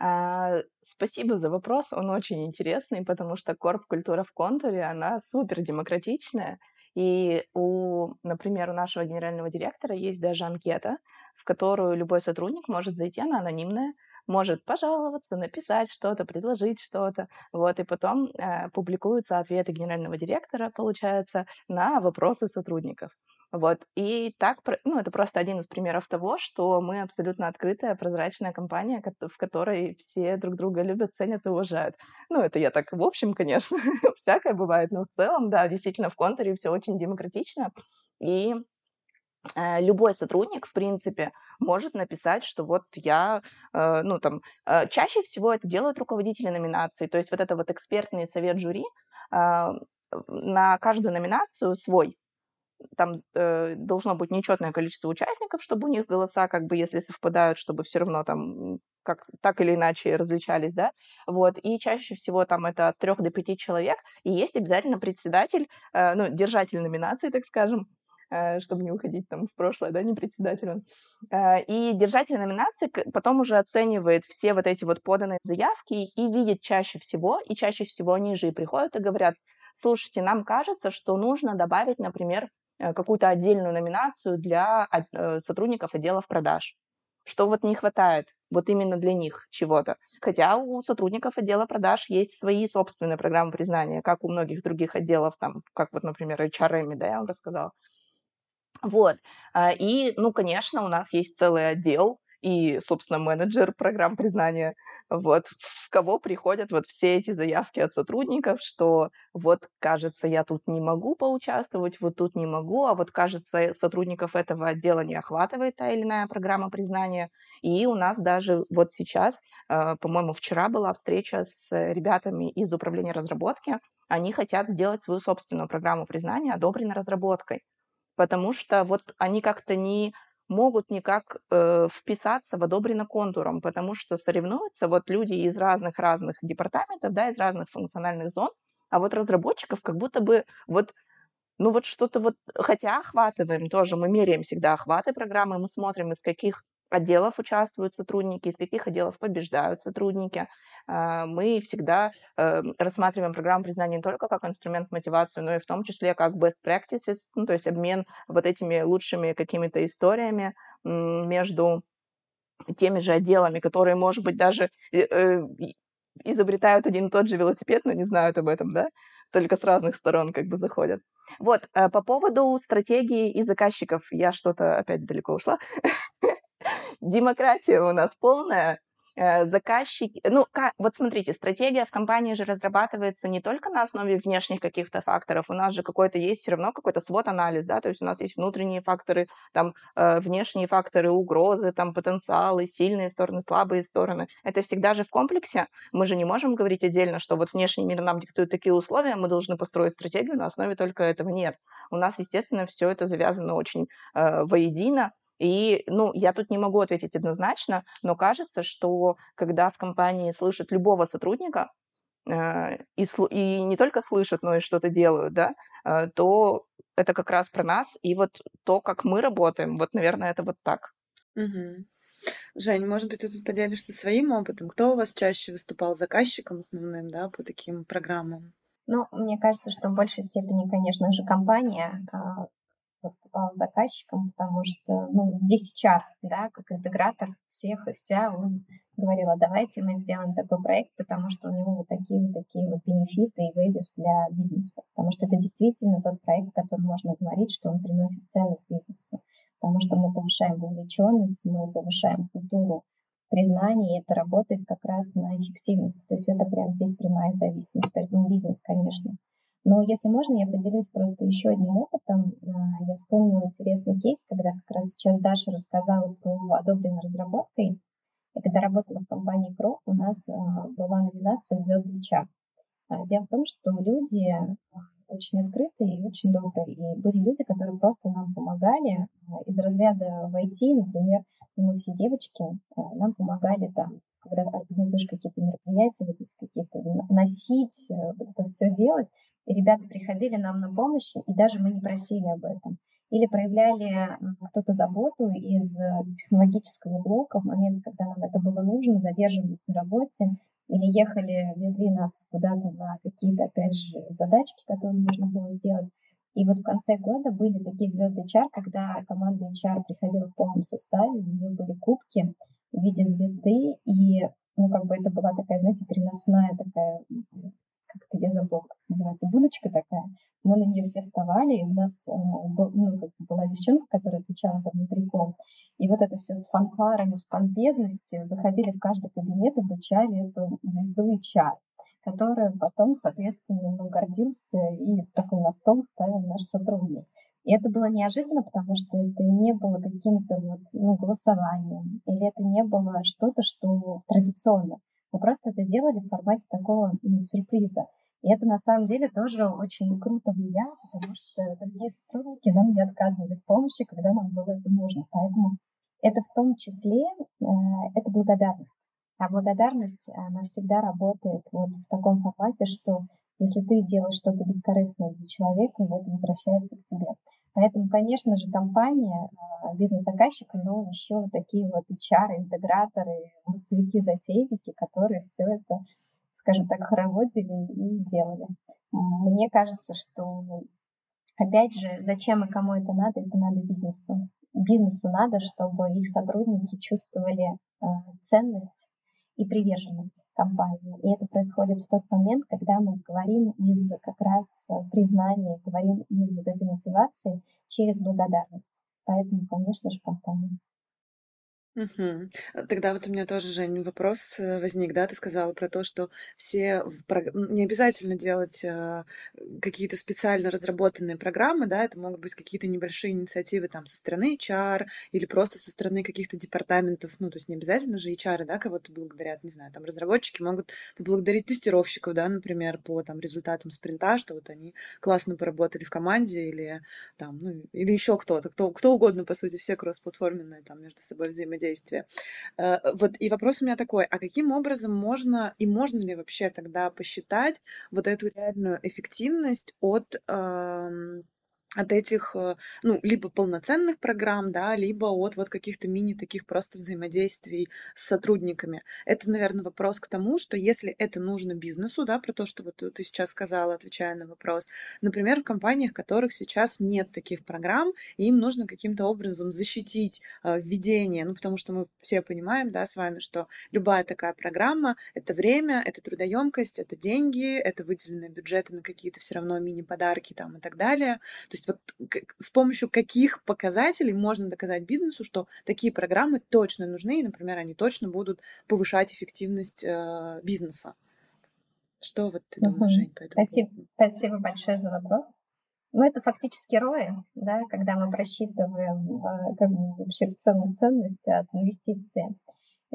Speaker 2: А, спасибо за вопрос, он очень интересный, потому что корп-культура в контуре, она супер демократичная, И у, например, у нашего генерального директора есть даже анкета, в которую любой сотрудник может зайти, она анонимная, может пожаловаться, написать что-то, предложить что-то, вот, и потом э, публикуются ответы генерального директора, получается, на вопросы сотрудников. Вот. И так, ну, это просто один из примеров того, что мы абсолютно открытая, прозрачная компания, в которой все друг друга любят, ценят и уважают. Ну, это я так в общем, конечно, всякое бывает, но в целом, да, действительно, в контуре все очень демократично. И э, любой сотрудник, в принципе, может написать, что вот я, э, ну, там, э, чаще всего это делают руководители номинаций, то есть вот это вот экспертный совет жюри, на каждую номинацию свой там э, должно быть нечетное количество участников, чтобы у них голоса, как бы, если совпадают, чтобы все равно там как так или иначе различались, да, вот, и чаще всего там это от трех до пяти человек, и есть обязательно председатель, э, ну, держатель номинации, так скажем, э, чтобы не уходить там в прошлое, да, не председатель он. Э, и держатель номинации потом уже оценивает все вот эти вот поданные заявки и видит чаще всего, и чаще всего они же и приходят и говорят, слушайте, нам кажется, что нужно добавить, например, какую-то отдельную номинацию для э, сотрудников отделов продаж. Что вот не хватает вот именно для них чего-то. Хотя у сотрудников отдела продаж есть свои собственные программы признания, как у многих других отделов, там, как вот, например, HRM, да, я вам рассказала. Вот. А, и, ну, конечно, у нас есть целый отдел и, собственно, менеджер программ признания, вот, в кого приходят вот все эти заявки от сотрудников, что вот, кажется, я тут не могу поучаствовать, вот тут не могу, а вот, кажется, сотрудников этого отдела не охватывает та или иная программа признания. И у нас даже вот сейчас, э, по-моему, вчера была встреча с ребятами из управления разработки, они хотят сделать свою собственную программу признания, одобренной разработкой потому что вот они как-то не могут никак э, вписаться в одобрено контуром, потому что соревнуются вот люди из разных-разных департаментов, да, из разных функциональных зон, а вот разработчиков как будто бы вот ну вот что-то вот, хотя охватываем тоже, мы меряем всегда охваты программы, мы смотрим, из каких отделов участвуют сотрудники, из каких отделов побеждают сотрудники. А, мы всегда э, рассматриваем программу признания не только как инструмент мотивации, но и в том числе как best practices, ну, то есть обмен вот этими лучшими какими-то историями между теми же отделами, которые, может быть, даже э, э, изобретают один и тот же велосипед, но не знают об этом, да, только с разных сторон как бы заходят. Вот, по поводу стратегии и заказчиков, я что-то опять далеко ушла. демократия у нас полная, э, заказчики, ну, как, вот смотрите, стратегия в компании же разрабатывается не только на основе внешних каких-то факторов, у нас же какой-то есть все равно какой-то свод-анализ, да, то есть у нас есть внутренние факторы, там, э, внешние факторы, угрозы, там, потенциалы, сильные стороны, слабые стороны. Это всегда же в комплексе, мы же не можем говорить отдельно, что вот внешний мир нам диктует такие условия, мы должны построить стратегию, на основе только этого нет. У нас, естественно, все это завязано очень э, воедино, и, ну, я тут не могу ответить однозначно, но кажется, что когда в компании слышат любого сотрудника, э, и, и не только слышат, но и что-то делают, да, э, то это как раз про нас, и вот то, как мы работаем, вот, наверное, это вот так.
Speaker 1: Угу. Жень, может быть, ты тут поделишься своим опытом? Кто у вас чаще выступал заказчиком основным, да, по таким программам?
Speaker 3: Ну, мне кажется, что в большей степени, конечно же, компания, выступала заказчиком, потому что, ну, здесь HR, да, как интегратор всех и вся, он говорила, давайте мы сделаем такой проект, потому что у него вот такие вот такие вот бенефиты и values для бизнеса. Потому что это действительно тот проект, который можно говорить, что он приносит ценность бизнесу. Потому что мы повышаем вовлеченность, мы повышаем культуру признания, и это работает как раз на эффективность. То есть это прям здесь прямая зависимость. Поэтому бизнес, конечно, но если можно, я поделюсь просто еще одним опытом. А, я вспомнила интересный кейс, когда как раз сейчас Даша рассказала про одобренной разработкой. И когда работала в компании Крок, у нас а, была номинация «Звезды ЧА». А, дело в том, что люди очень открытые и очень добрые. И были люди, которые просто нам помогали из разряда войти, например, мы все девочки, нам помогали там, когда организуешь какие-то мероприятия, вот эти какие-то носить, э, вот это все делать. И ребята приходили нам на помощь, и даже мы не просили об этом. Или проявляли кто-то заботу из э, технологического блока в момент, когда нам это было нужно, задерживались на работе, или ехали, везли нас куда-то на какие-то, опять же, задачки, которые нужно было сделать. И вот в конце года были такие звезды HR, когда команда HR приходила в полном составе, у нее были кубки в виде звезды, и ну, как бы это была такая, знаете, переносная такая, как-то я забыла, как называется, будочка такая. Мы на нее все вставали, и у нас э, был, ну, как бы была девчонка, которая отвечала за внутриком. И вот это все с фанфарами, с помпезностью заходили в каждый кабинет и вручали эту звезду HR которую потом, соответственно, ну, гордился и такой на стол ставил наш сотрудник. И это было неожиданно, потому что это не было каким-то вот, ну, голосованием, или это не было что-то, что традиционно. Мы просто это делали в формате такого ну, сюрприза. И это на самом деле тоже очень круто влияло, потому что другие сотрудники нам не отказывали в помощи, когда нам было это нужно. Поэтому это в том числе э, это благодарность. А благодарность, она всегда работает вот в таком формате, что если ты делаешь что-то бескорыстное для человека, это возвращается к тебе. Поэтому, конечно же, компания, а, бизнес-заказчик, но еще такие вот HR, интеграторы, массовики, затейники, которые все это, скажем так, хороводили и делали. Мне кажется, что, опять же, зачем и кому это надо, это надо бизнесу. Бизнесу надо, чтобы их сотрудники чувствовали а, ценность и приверженность компании. И это происходит в тот момент, когда мы говорим из как раз э, признания, говорим из вот этой мотивации через благодарность. Поэтому, конечно же, компания.
Speaker 1: Мгм. Тогда вот у меня тоже, Жень, вопрос э, возник, да, ты сказала про то, что все в прог- не обязательно делать а, какие-то специально разработанные программы, да, это могут быть какие-то небольшие инициативы там со стороны HR или просто со стороны каких-то департаментов, ну, то есть не обязательно же HR, да, кого-то благодарят, не знаю, там разработчики могут поблагодарить тестировщиков, да, например, по там результатам спринта, что вот они классно поработали в команде или там, ну, или еще кто-то, кто, кто угодно, по сути, все кроссплатформенные там между собой взаимодействуют взаимодействие. Э, вот и вопрос у меня такой, а каким образом можно и можно ли вообще тогда посчитать вот эту реальную эффективность от от этих, э, ну, либо полноценных программ, да, либо от вот каких-то мини таких просто взаимодействий с сотрудниками. Это, наверное, вопрос к тому, что если это нужно бизнесу, да, про то, что вот ты сейчас сказала, отвечая на вопрос, например, в компаниях, в которых сейчас нет таких программ, им нужно каким-то образом защитить э, введение, ну, потому что мы все понимаем, да, с вами, что любая такая программа — это время, это трудоемкость, это деньги, это выделенные бюджеты на какие-то все равно мини-подарки там и так далее. То есть есть вот с помощью каких показателей можно доказать бизнесу, что такие программы точно нужны, и, например, они точно будут повышать эффективность э, бизнеса. Что вот ты думаешь, Жень, по
Speaker 3: этому Спасибо, спасибо большое за вопрос. Ну, это фактически рои, да, когда мы просчитываем э, как бы вообще в целом ценность от инвестиции.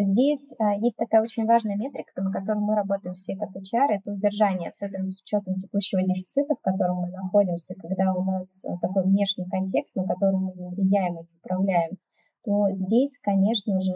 Speaker 3: Здесь а, есть такая очень важная метрика, на которой мы работаем все как HR, это удержание, особенно с учетом текущего дефицита, в котором мы находимся, когда у нас а, такой внешний контекст, на который мы не влияем и не управляем, то здесь, конечно же,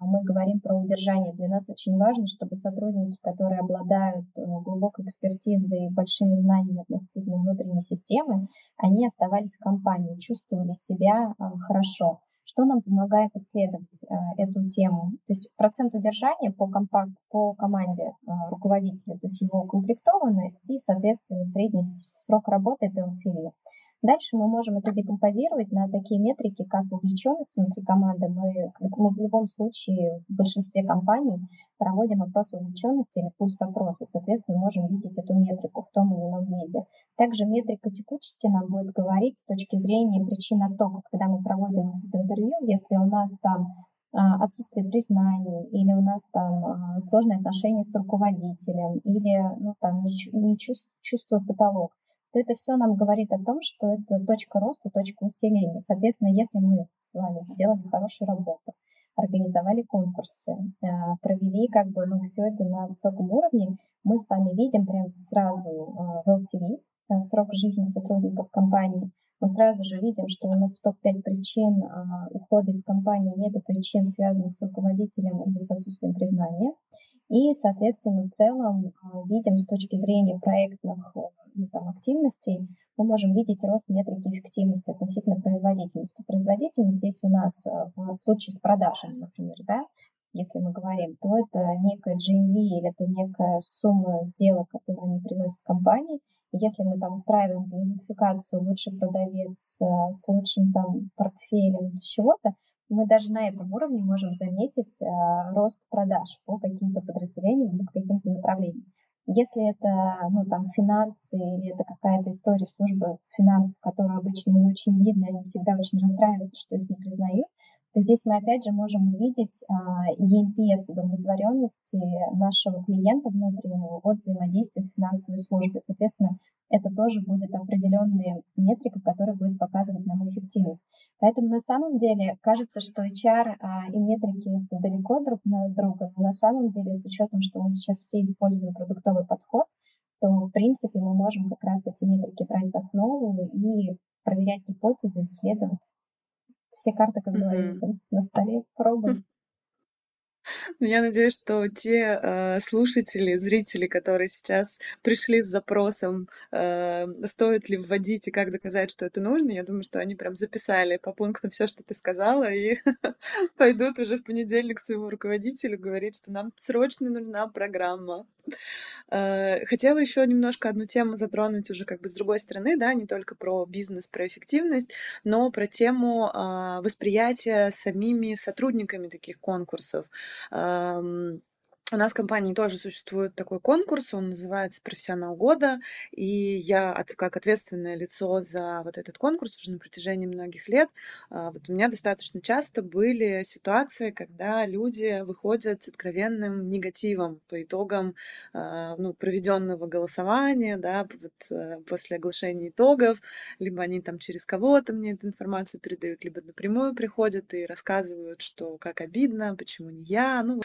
Speaker 3: мы говорим про удержание. Для нас очень важно, чтобы сотрудники, которые обладают глубокой экспертизой и большими знаниями относительно внутренней системы, они оставались в компании, чувствовали себя хорошо. Что нам помогает исследовать э, эту тему? То есть процент удержания по, компакт, по команде э, руководителя, то есть его укомплектованность и, соответственно, средний срок работы это LTV. Дальше мы можем это декомпозировать на такие метрики, как вовлеченность внутри команды. Мы, мы в любом случае в большинстве компаний проводим опрос вовлеченности или пульс опроса. Соответственно, можем видеть эту метрику в том или ином виде. Также метрика текучести нам будет говорить с точки зрения причин оттока, когда мы проводим интервью, если у нас там а, отсутствие признаний, или у нас там а, сложные отношения с руководителем, или ну, там, не чувствую потолок то это все нам говорит о том, что это точка роста, точка усиления. Соответственно, если мы с вами сделали хорошую работу, организовали конкурсы, э, провели как бы ну, все это на высоком уровне, мы с вами видим прям сразу э, в LTV, э, срок жизни сотрудников компании, мы сразу же видим, что у нас в топ-5 причин ухода из компании нет причин, связанных с руководителем или с отсутствием признания. И, соответственно, в целом видим с точки зрения проектных ну, там, активностей, мы можем видеть рост метрики эффективности относительно производительности. Производительность здесь у нас э, в случае с продажами, например, да, если мы говорим, то это некая GMV или это некая сумма сделок, которую они приносят компании, Если мы там устраиваем геймификацию лучший продавец э, с лучшим там портфелем чего-то, мы даже на этом уровне можем заметить э, рост продаж по каким-то подразделениям или по каким-то направлениям. Если это ну, там, финансы или это какая-то история службы финансов, которую обычно не очень видно, они всегда очень расстраиваются, что их не признают, то здесь мы опять же можем увидеть а, ENPS удовлетворенности нашего клиента внутреннего от взаимодействия с финансовой службой. Соответственно, это тоже будет определенные метрика, которая будет показывать нам эффективность. Поэтому на самом деле кажется, что HR а, и метрики далеко друг от друга, но на самом деле с учетом, что мы сейчас все используем продуктовый подход, то в принципе мы можем как раз эти метрики брать в основу и проверять гипотезы, исследовать. Все карты, как говорится, mm-hmm. на столе. Пробуем.
Speaker 1: Ну, я надеюсь, что те э, слушатели, зрители, которые сейчас пришли с запросом, э, стоит ли вводить и как доказать, что это нужно, я думаю, что они прям записали по пунктам все, что ты сказала, и пойдут уже в понедельник к своему руководителю говорить, что нам срочно нужна программа. Э, хотела еще немножко одну тему затронуть уже как бы с другой стороны, да, не только про бизнес, про эффективность, но про тему а, восприятия самими сотрудниками таких конкурсов. У нас в компании тоже существует такой конкурс, он называется «Профессионал года», и я от, как ответственное лицо за вот этот конкурс уже на протяжении многих лет, а, вот у меня достаточно часто были ситуации, когда люди выходят с откровенным негативом по итогам а, ну, проведенного голосования, да, вот, э, после оглашения итогов, либо они там через кого-то мне эту информацию передают, либо напрямую приходят и рассказывают, что как обидно, почему не я, ну,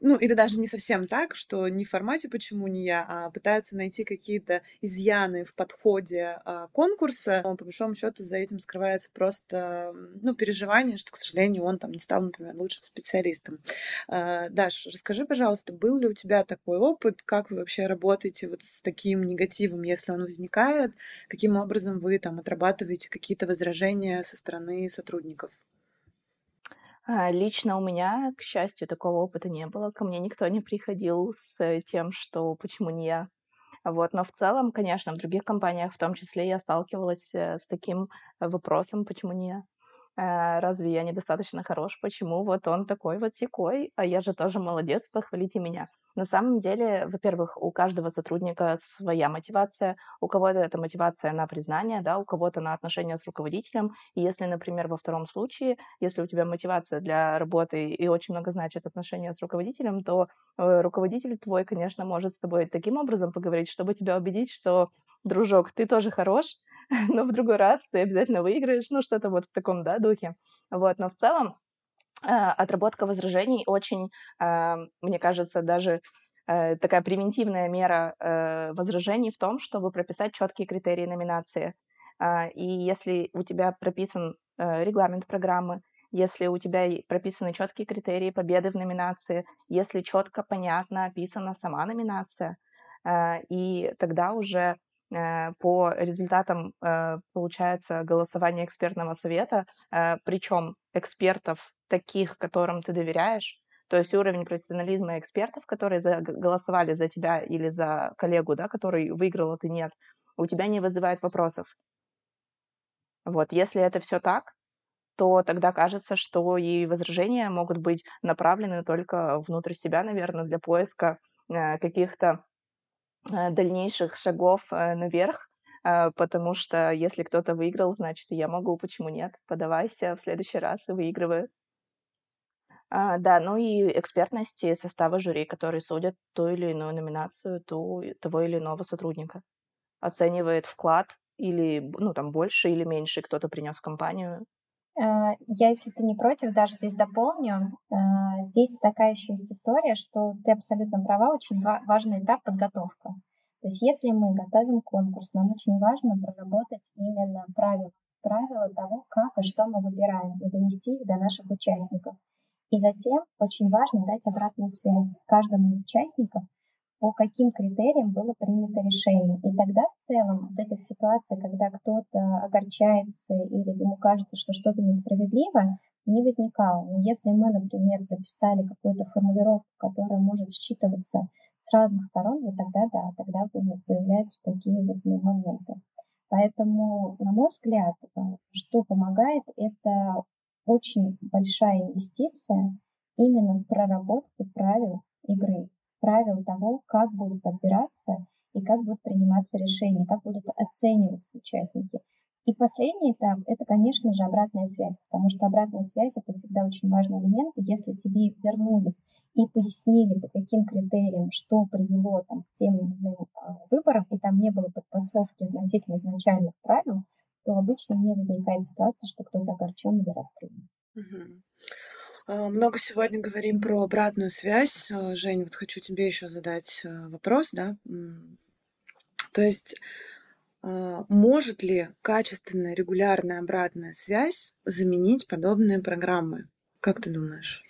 Speaker 1: ну, или даже не совсем так, что не в формате «почему не я», а пытаются найти какие-то изъяны в подходе а, конкурса. Но, по большому счету за этим скрывается просто, ну, переживание, что, к сожалению, он там не стал, например, лучшим специалистом. А, Даш, расскажи, пожалуйста, был ли у тебя такой опыт? Как вы вообще работаете вот с таким негативом, если он возникает? Каким образом вы там отрабатываете какие-то возражения со стороны сотрудников?
Speaker 2: А, лично у меня, к счастью, такого опыта не было. Ко мне никто не приходил с тем, что почему не я. Вот. Но в целом, конечно, в других компаниях в том числе я сталкивалась э, с таким вопросом, почему не я. Э, разве я недостаточно хорош? Почему вот он такой вот секой, а я же тоже молодец, похвалите меня. На самом деле, во-первых, у каждого сотрудника своя мотивация, у кого-то это мотивация на признание, да, у кого-то на отношения с руководителем. И если, например, во втором случае, если у тебя мотивация для работы и очень много значит отношения с руководителем, то э, руководитель твой, конечно, может с тобой таким образом поговорить, чтобы тебя убедить, что, дружок, ты тоже хорош, но в другой раз ты обязательно выиграешь, ну, что-то вот в таком, да, духе. Вот, но в целом э, отработка возражений очень, э, мне кажется, даже э, такая превентивная мера возражений в том, чтобы прописать четкие критерии номинации. И если у тебя прописан регламент программы, если у тебя прописаны четкие критерии победы в номинации, если четко, понятно описана сама номинация, и тогда уже Э, по результатам, э, получается, голосования экспертного совета, э, причем экспертов таких, которым ты доверяешь, то есть уровень профессионализма экспертов, которые за, голосовали за тебя или за коллегу, да, который выиграл, а ты нет, у тебя не вызывает вопросов. Вот, если это все так, то тогда кажется, что и возражения могут быть направлены только внутрь себя, наверное, для поиска каких-то Э, дальнейших шагов э, наверх, э, потому что если кто-то выиграл, значит, я могу, почему нет? Подавайся в следующий раз и выигрываю. А, да, ну и экспертности состава жюри, которые судят ту или иную номинацию ту, того или иного сотрудника. Оценивает вклад или, ну, там, больше или меньше кто-то принес в компанию,
Speaker 3: Э, я, если ты не против, даже здесь дополню. Э, здесь такая еще есть история, что ты абсолютно права, очень важный этап подготовка. То есть если мы готовим конкурс, нам очень важно проработать именно правила, правила того, как и что мы выбираем, и донести их до наших участников. И затем очень важно дать обратную связь каждому из участников, по каким критериям было принято решение. И тогда в целом вот этих ситуаций, когда кто-то огорчается или ему кажется, что что-то несправедливо, не возникало. Но если мы, например, прописали какую-то формулировку, которая может считываться с разных сторон, вот тогда да, тогда появляются такие вот моменты. Поэтому, на мой взгляд, э, что помогает, это очень большая инвестиция именно в проработку правил игры, правил того, как будут отбираться и как будут приниматься решения, как будут оцениваться участники. И последний этап — это, конечно же, обратная связь, потому что обратная связь — это всегда очень важный элемент. Если тебе вернулись и пояснили, по каким критериям, что привело там, к тем или иным а, выборам, и там не было подтасовки относительно изначальных правил, то обычно не возникает ситуация, что кто-то огорчен или расстроен.
Speaker 1: Угу. Много сегодня говорим про обратную связь. А, Жень, вот хочу тебе еще задать э, вопрос, да. То есть а, может ли качественная регулярная обратная связь заменить подобные программы? Как ты думаешь?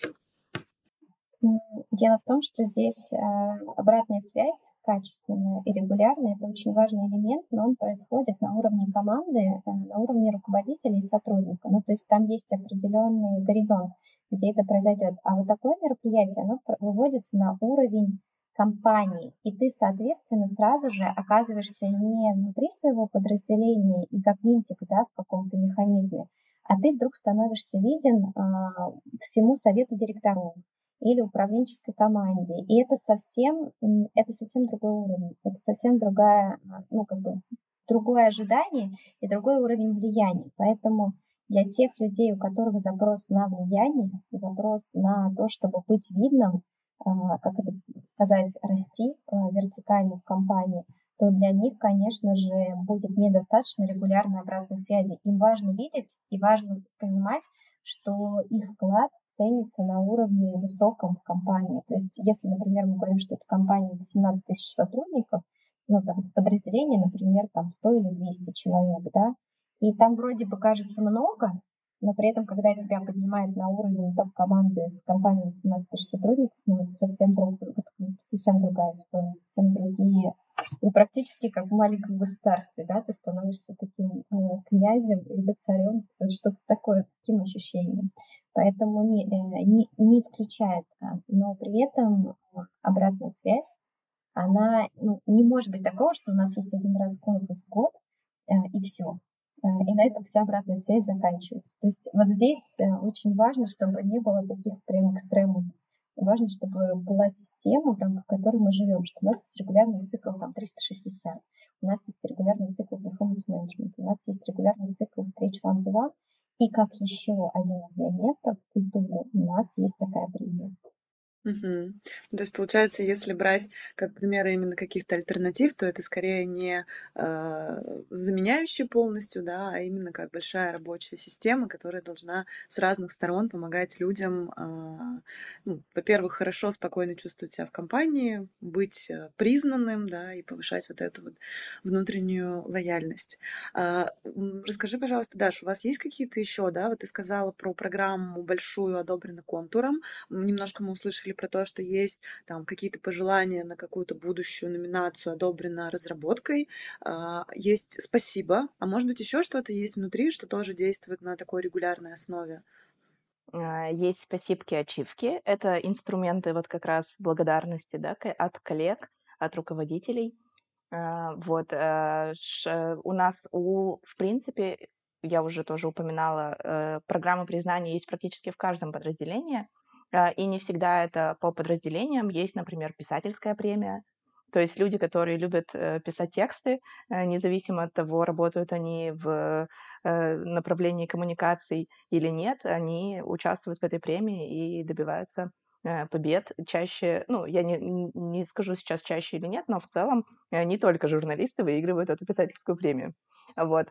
Speaker 3: Дело в том, что здесь а, обратная связь качественная и регулярная – это очень важный элемент, но он происходит на уровне команды, э, на уровне руководителя и сотрудника. Ну, то есть там есть определенный горизонт, где это произойдет. А вот такое мероприятие, оно выводится на уровень компании, и ты, соответственно, сразу же оказываешься не внутри своего подразделения и как винтик да, в каком-то механизме, а ты вдруг становишься виден а, всему совету директоров или управленческой команде. И это совсем, это совсем другой уровень, это совсем другая, ну, как бы, другое ожидание и другой уровень влияния. Поэтому для тех людей, у которых запрос на влияние, запрос на то, чтобы быть видным, а, как это сказать, расти а, вертикально в компании, то для них, конечно же, будет недостаточно регулярной обратной связи. Им важно видеть и важно понимать, что их вклад ценится на уровне высоком в компании. То есть, если, например, мы говорим, что это компания 18 тысяч сотрудников, ну, там, подразделение, например, там 100 или 200 человек, да, и там вроде бы кажется много, но при этом, когда тебя поднимают на уровень топ-команды с компанией 18 тысяч сотрудников, ну, это совсем, друг, совсем другая история, совсем другие, ну, практически как в маленьком государстве, да, ты становишься таким э, князем или царем, что-то такое, таким ощущением. Поэтому не, э, не, не исключает, а, но при этом обратная связь, она ну, не может быть такого, что у нас есть один раз конкурс в год, э, и все. Э, и на этом вся обратная связь заканчивается. То есть вот здесь э, очень важно, чтобы не было таких прям экстремумов. Важно, чтобы была система, в рамках которой мы живем, что у нас есть регулярный цикл там, 360, у нас есть регулярный цикл performance management, у нас есть регулярный цикл встреч one-to-one, и как еще один из элементов культуры у нас есть такая премия.
Speaker 1: Ну, то есть, получается, если брать как примеры именно каких-то альтернатив, то это скорее не э, заменяющие полностью, да, а именно как большая рабочая система, которая должна с разных сторон помогать людям, э, ну, во-первых, хорошо, спокойно чувствовать себя в компании, быть э, признанным, да, и повышать вот эту вот внутреннюю лояльность. А, расскажи, пожалуйста, Даш, у вас есть какие-то еще, да, вот ты сказала про программу большую, одобренную контуром, немножко мы услышали про то, что есть там какие-то пожелания на какую-то будущую номинацию, одобрена разработкой. А, есть спасибо, а может быть еще что-то есть внутри, что тоже действует на такой регулярной основе?
Speaker 2: А, есть спасибки, ачивки. Это инструменты вот как раз благодарности да, от коллег, от руководителей. А, вот у нас, у, в принципе, я уже тоже упоминала, э, программы признания есть практически в каждом подразделении. А, и не всегда это по подразделениям. Есть, например, писательская премия. То есть люди, которые любят э, писать тексты, э, независимо от того, работают они в э, направлении коммуникаций или нет, они участвуют в этой премии и добиваются побед. Чаще, ну, я не, не скажу сейчас чаще или нет, но в целом не только журналисты выигрывают эту писательскую премию. Вот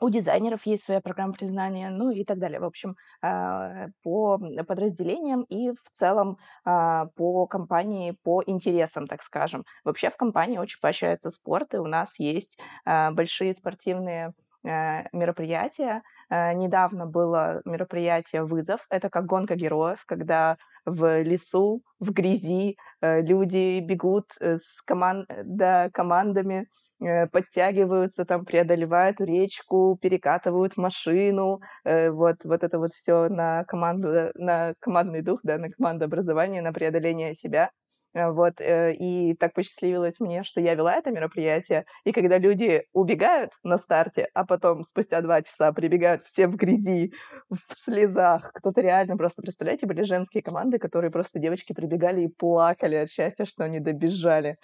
Speaker 2: у дизайнеров есть своя программа признания, ну и так далее. В общем, а, по подразделениям и в целом а, по компании, по интересам, так скажем. Вообще в компании очень поощряется спорт, и у нас есть а, большие спортивные мероприятия. Недавно было мероприятие «Вызов». Это как гонка героев, когда в лесу, в грязи люди бегут э, с команд... да, командами, э, подтягиваются, там преодолевают речку, перекатывают машину, вот, вот это вот все на команду, на командный дух, да, на командообразование, на преодоление себя. Э, вот, э, и так посчастливилось мне, что я вела это мероприятие, и когда люди убегают на старте, а потом спустя два часа прибегают все в грязи, в слезах, кто-то реально просто, представляете, были женские команды, которые просто девочки прибегали и плакали от счастья, что они добежали.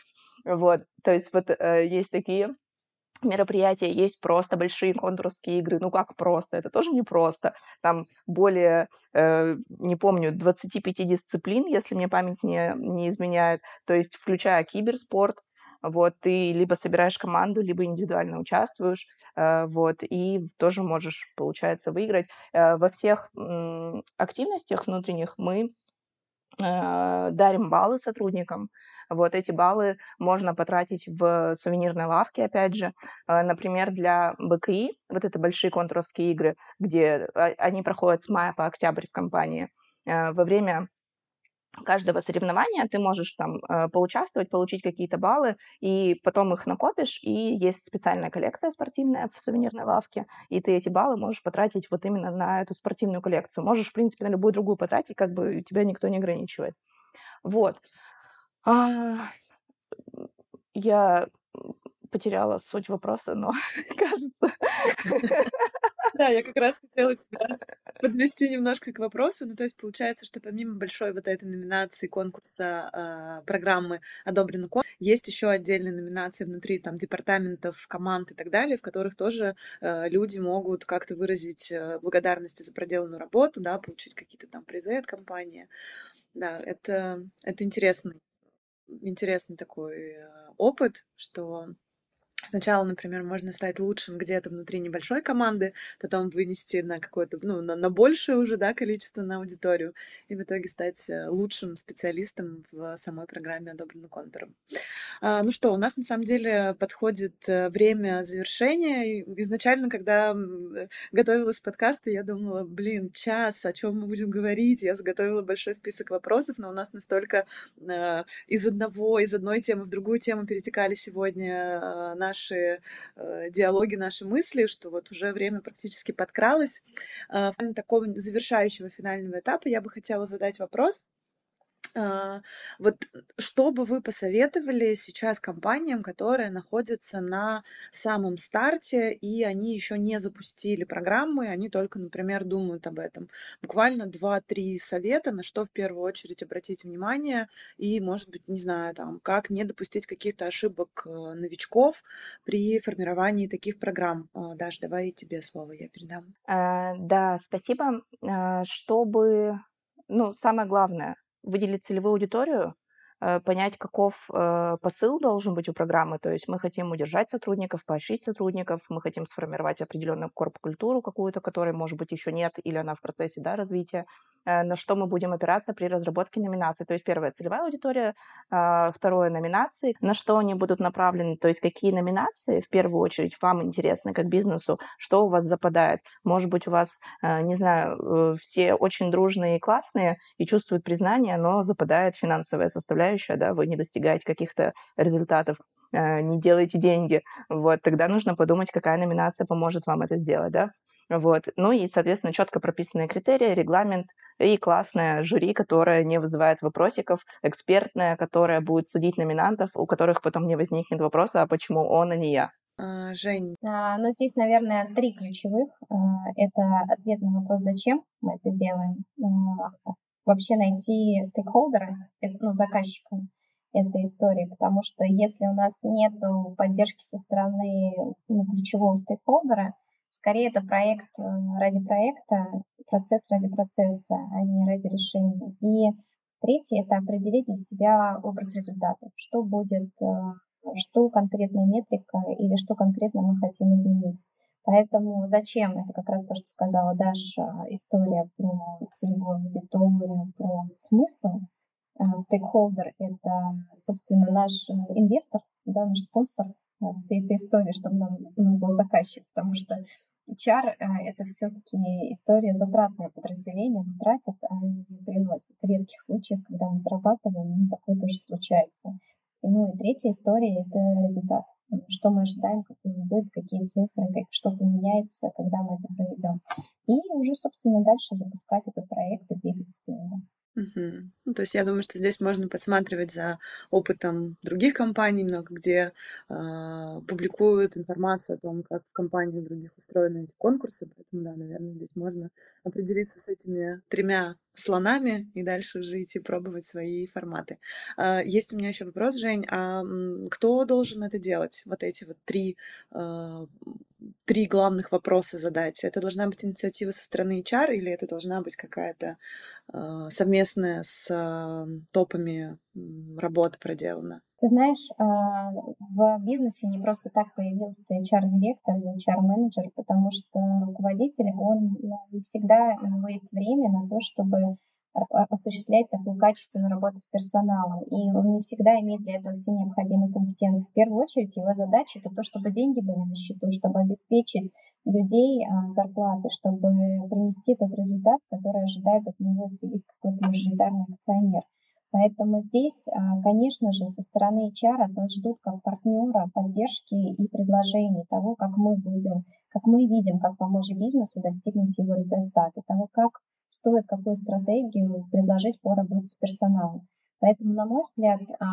Speaker 2: Вот, то есть вот э, есть такие мероприятия, есть просто большие контурские игры. Ну как просто? Это тоже не просто. Там более, э, не помню, 25 дисциплин, если мне память не, не изменяет. То есть включая киберспорт, вот, ты либо собираешь команду, либо индивидуально участвуешь, э, вот, и тоже можешь, получается, выиграть. Э, во всех активностях внутренних мы э, дарим баллы сотрудникам, вот эти баллы можно потратить в сувенирной лавке, опять же. Э, например, для БКИ, вот это большие контуровские игры, где а, они проходят с мая по октябрь в компании, э, во время каждого соревнования ты можешь там э, поучаствовать, получить какие-то баллы, и потом их накопишь, и есть специальная коллекция спортивная в сувенирной лавке, и ты эти баллы можешь потратить вот именно на эту спортивную коллекцию. Можешь, в принципе, на любую другую потратить, как бы тебя никто не ограничивает. Вот. А, я потеряла суть вопроса, но кажется...
Speaker 1: Да, я как раз хотела тебя подвести немножко к вопросу. Ну, то есть получается, что помимо большой вот этой номинации конкурса э, программы «Одобрено кон», есть еще отдельные номинации внутри там департаментов, команд и так далее, в которых тоже э, люди могут как-то выразить э, благодарность за проделанную работу, да, получить какие-то там призы от компании. Да, это, это интересный интересный такой э, опыт, что Сначала, например, можно стать лучшим где-то внутри небольшой команды, потом вынести на какое-то, ну, на, на большее уже, да, количество на аудиторию, и в итоге стать э, лучшим специалистом в самой программе «Одобренным контуром». А, ну что, у нас на самом деле подходит э, время завершения. Изначально, когда готовилась к подкасту, я думала, блин, час, о чем мы будем говорить? Я заготовила большой список вопросов, но у нас настолько э, из одного, из одной темы в другую тему перетекали сегодня наши наши э, диалоги, наши мысли, что вот уже время практически подкралось. Э, такого завершающего финального этапа я бы хотела задать вопрос. А, вот что бы вы посоветовали сейчас компаниям, которые находятся на самом старте, и они еще не запустили программы, они только, например, думают об этом? Буквально 2-3 совета, на что в первую очередь обратить внимание, и, может быть, не знаю, там, как не допустить каких-то ошибок э, новичков при формировании таких программ. А, Даш, давай тебе слово я передам.
Speaker 2: А, да, спасибо. Чтобы, ну, самое главное, выделить целевую аудиторию, понять, каков э, посыл должен быть у программы. То есть мы хотим удержать сотрудников, поощрить сотрудников, мы хотим сформировать определенную корп-культуру какую-то, которой, может быть, еще нет, или она в процессе да, развития, э, на что мы будем опираться при разработке номинаций. То есть первая целевая аудитория, а, второе номинации, на что они будут направлены, то есть какие номинации в первую очередь вам интересны как бизнесу, что у вас западает. Может быть, у вас, не знаю, все очень дружные и классные и чувствуют признание, но западает финансовая составляющая составляющая, да, вы не достигаете каких-то результатов, э, не делаете деньги, вот, тогда нужно подумать, какая номинация поможет вам это сделать, да, вот. Ну и, соответственно, четко прописанные критерии, регламент и классное жюри, которое не вызывает вопросиков, экспертное, которое будет судить номинантов, у которых потом не возникнет вопроса, а почему он, а не я.
Speaker 1: А, Жень.
Speaker 3: А, ну, здесь, наверное, три ключевых. А, это ответ на вопрос, зачем мы это делаем. Вообще найти стейкхолдера, э, ну, заказчика этой истории, потому что если у нас нет поддержки со стороны ну, ключевого стейкхолдера, скорее это проект э, ради проекта, процесс ради процесса, а не ради решения. И третье — это определить для себя образ результата, что будет, э, что конкретная метрика или что конкретно мы хотим изменить. Поэтому зачем? Это как раз то, что сказала Даша, история про целевую аудиторию, про смысл. А, стейкхолдер — это, собственно, наш э, инвестор, да, наш спонсор э, всей этой истории, чтобы нам, у был заказчик, потому что HR э, — это все-таки история затратное подразделение, оно тратит, а не приносит. В редких случаях, когда мы зарабатываем, ну, такое тоже случается. Ну и третья история — это результат. Что мы ожидаем, какой он будет, какие цифры, как, что поменяется, когда мы это проведем. И уже, собственно, дальше запускать этот проект и двигаться вперед.
Speaker 1: Мгм. Ну, то есть я думаю, что здесь можно подсматривать за опытом других компаний, много где а, публикуют информацию о том, как в компаниях других устроены эти конкурсы. Поэтому, да, наверное, здесь можно определиться с этими тремя слонами и дальше уже идти пробовать свои форматы. А, есть у меня еще вопрос, Жень, а кто должен это делать? Вот эти вот три а, три главных вопроса задать. Это должна быть инициатива со стороны HR или это должна быть какая-то э, совместная с топами работа проделана?
Speaker 3: Ты знаешь, а, в бизнесе не просто так появился HR-директор или HR-менеджер, потому что руководитель, он ну, не всегда у него есть время на то, чтобы осуществлять такую качественную работу с персоналом. И он не всегда имеет для этого все необходимые компетенции. В первую очередь его задача это то, чтобы деньги были на счету, чтобы обеспечить людей а, зарплаты, чтобы принести тот результат, который ожидает от него, если есть какой-то мажоритарный акционер. Поэтому здесь, а, конечно же, со стороны HR нас ждут как партнера поддержки и предложений того, как мы будем, как мы видим, как помочь бизнесу достигнуть его результата, того, как стоит какую стратегию предложить по работе с персоналом. Поэтому, на мой взгляд, а,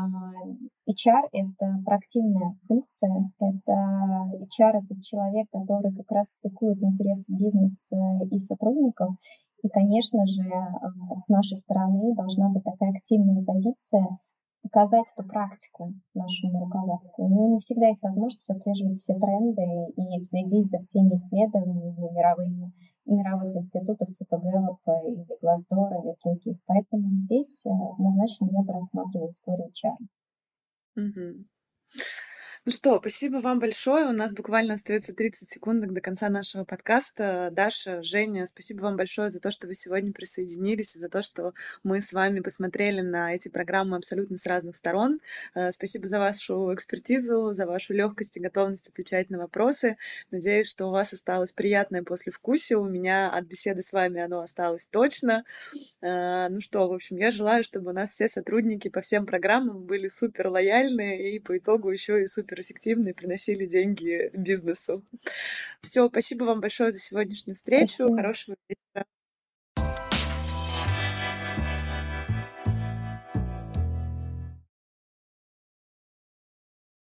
Speaker 3: HR — это проактивная функция, это HR — это человек, который как раз стыкует интересы бизнеса и сотрудников. И, конечно же, а, с нашей стороны должна быть такая активная позиция, показать эту практику нашему руководству. У него не всегда есть возможность отслеживать все тренды и следить за всеми исследованиями мировыми мировых институтов типа Гэллопа или Глаздора или других. Поэтому здесь э, однозначно я бы рассматривала историю Чарли.
Speaker 1: Угу. Ну что, спасибо вам большое. У нас буквально остается 30 секунд до конца нашего подкаста. Даша, Женя, спасибо вам большое за то, что вы сегодня присоединились и за то, что мы с вами посмотрели на эти программы абсолютно с разных сторон. Э, спасибо за вашу экспертизу, за вашу легкость и готовность отвечать на вопросы. Надеюсь, что у вас осталось приятное послевкусие. У меня от беседы с вами оно осталось точно. Э, ну что, в общем, я желаю, чтобы у нас все сотрудники по всем программам были супер лояльны и по итогу еще и супер суперэффективны и приносили деньги бизнесу. Все, спасибо вам большое за сегодняшнюю встречу. Спасибо. Хорошего вечера.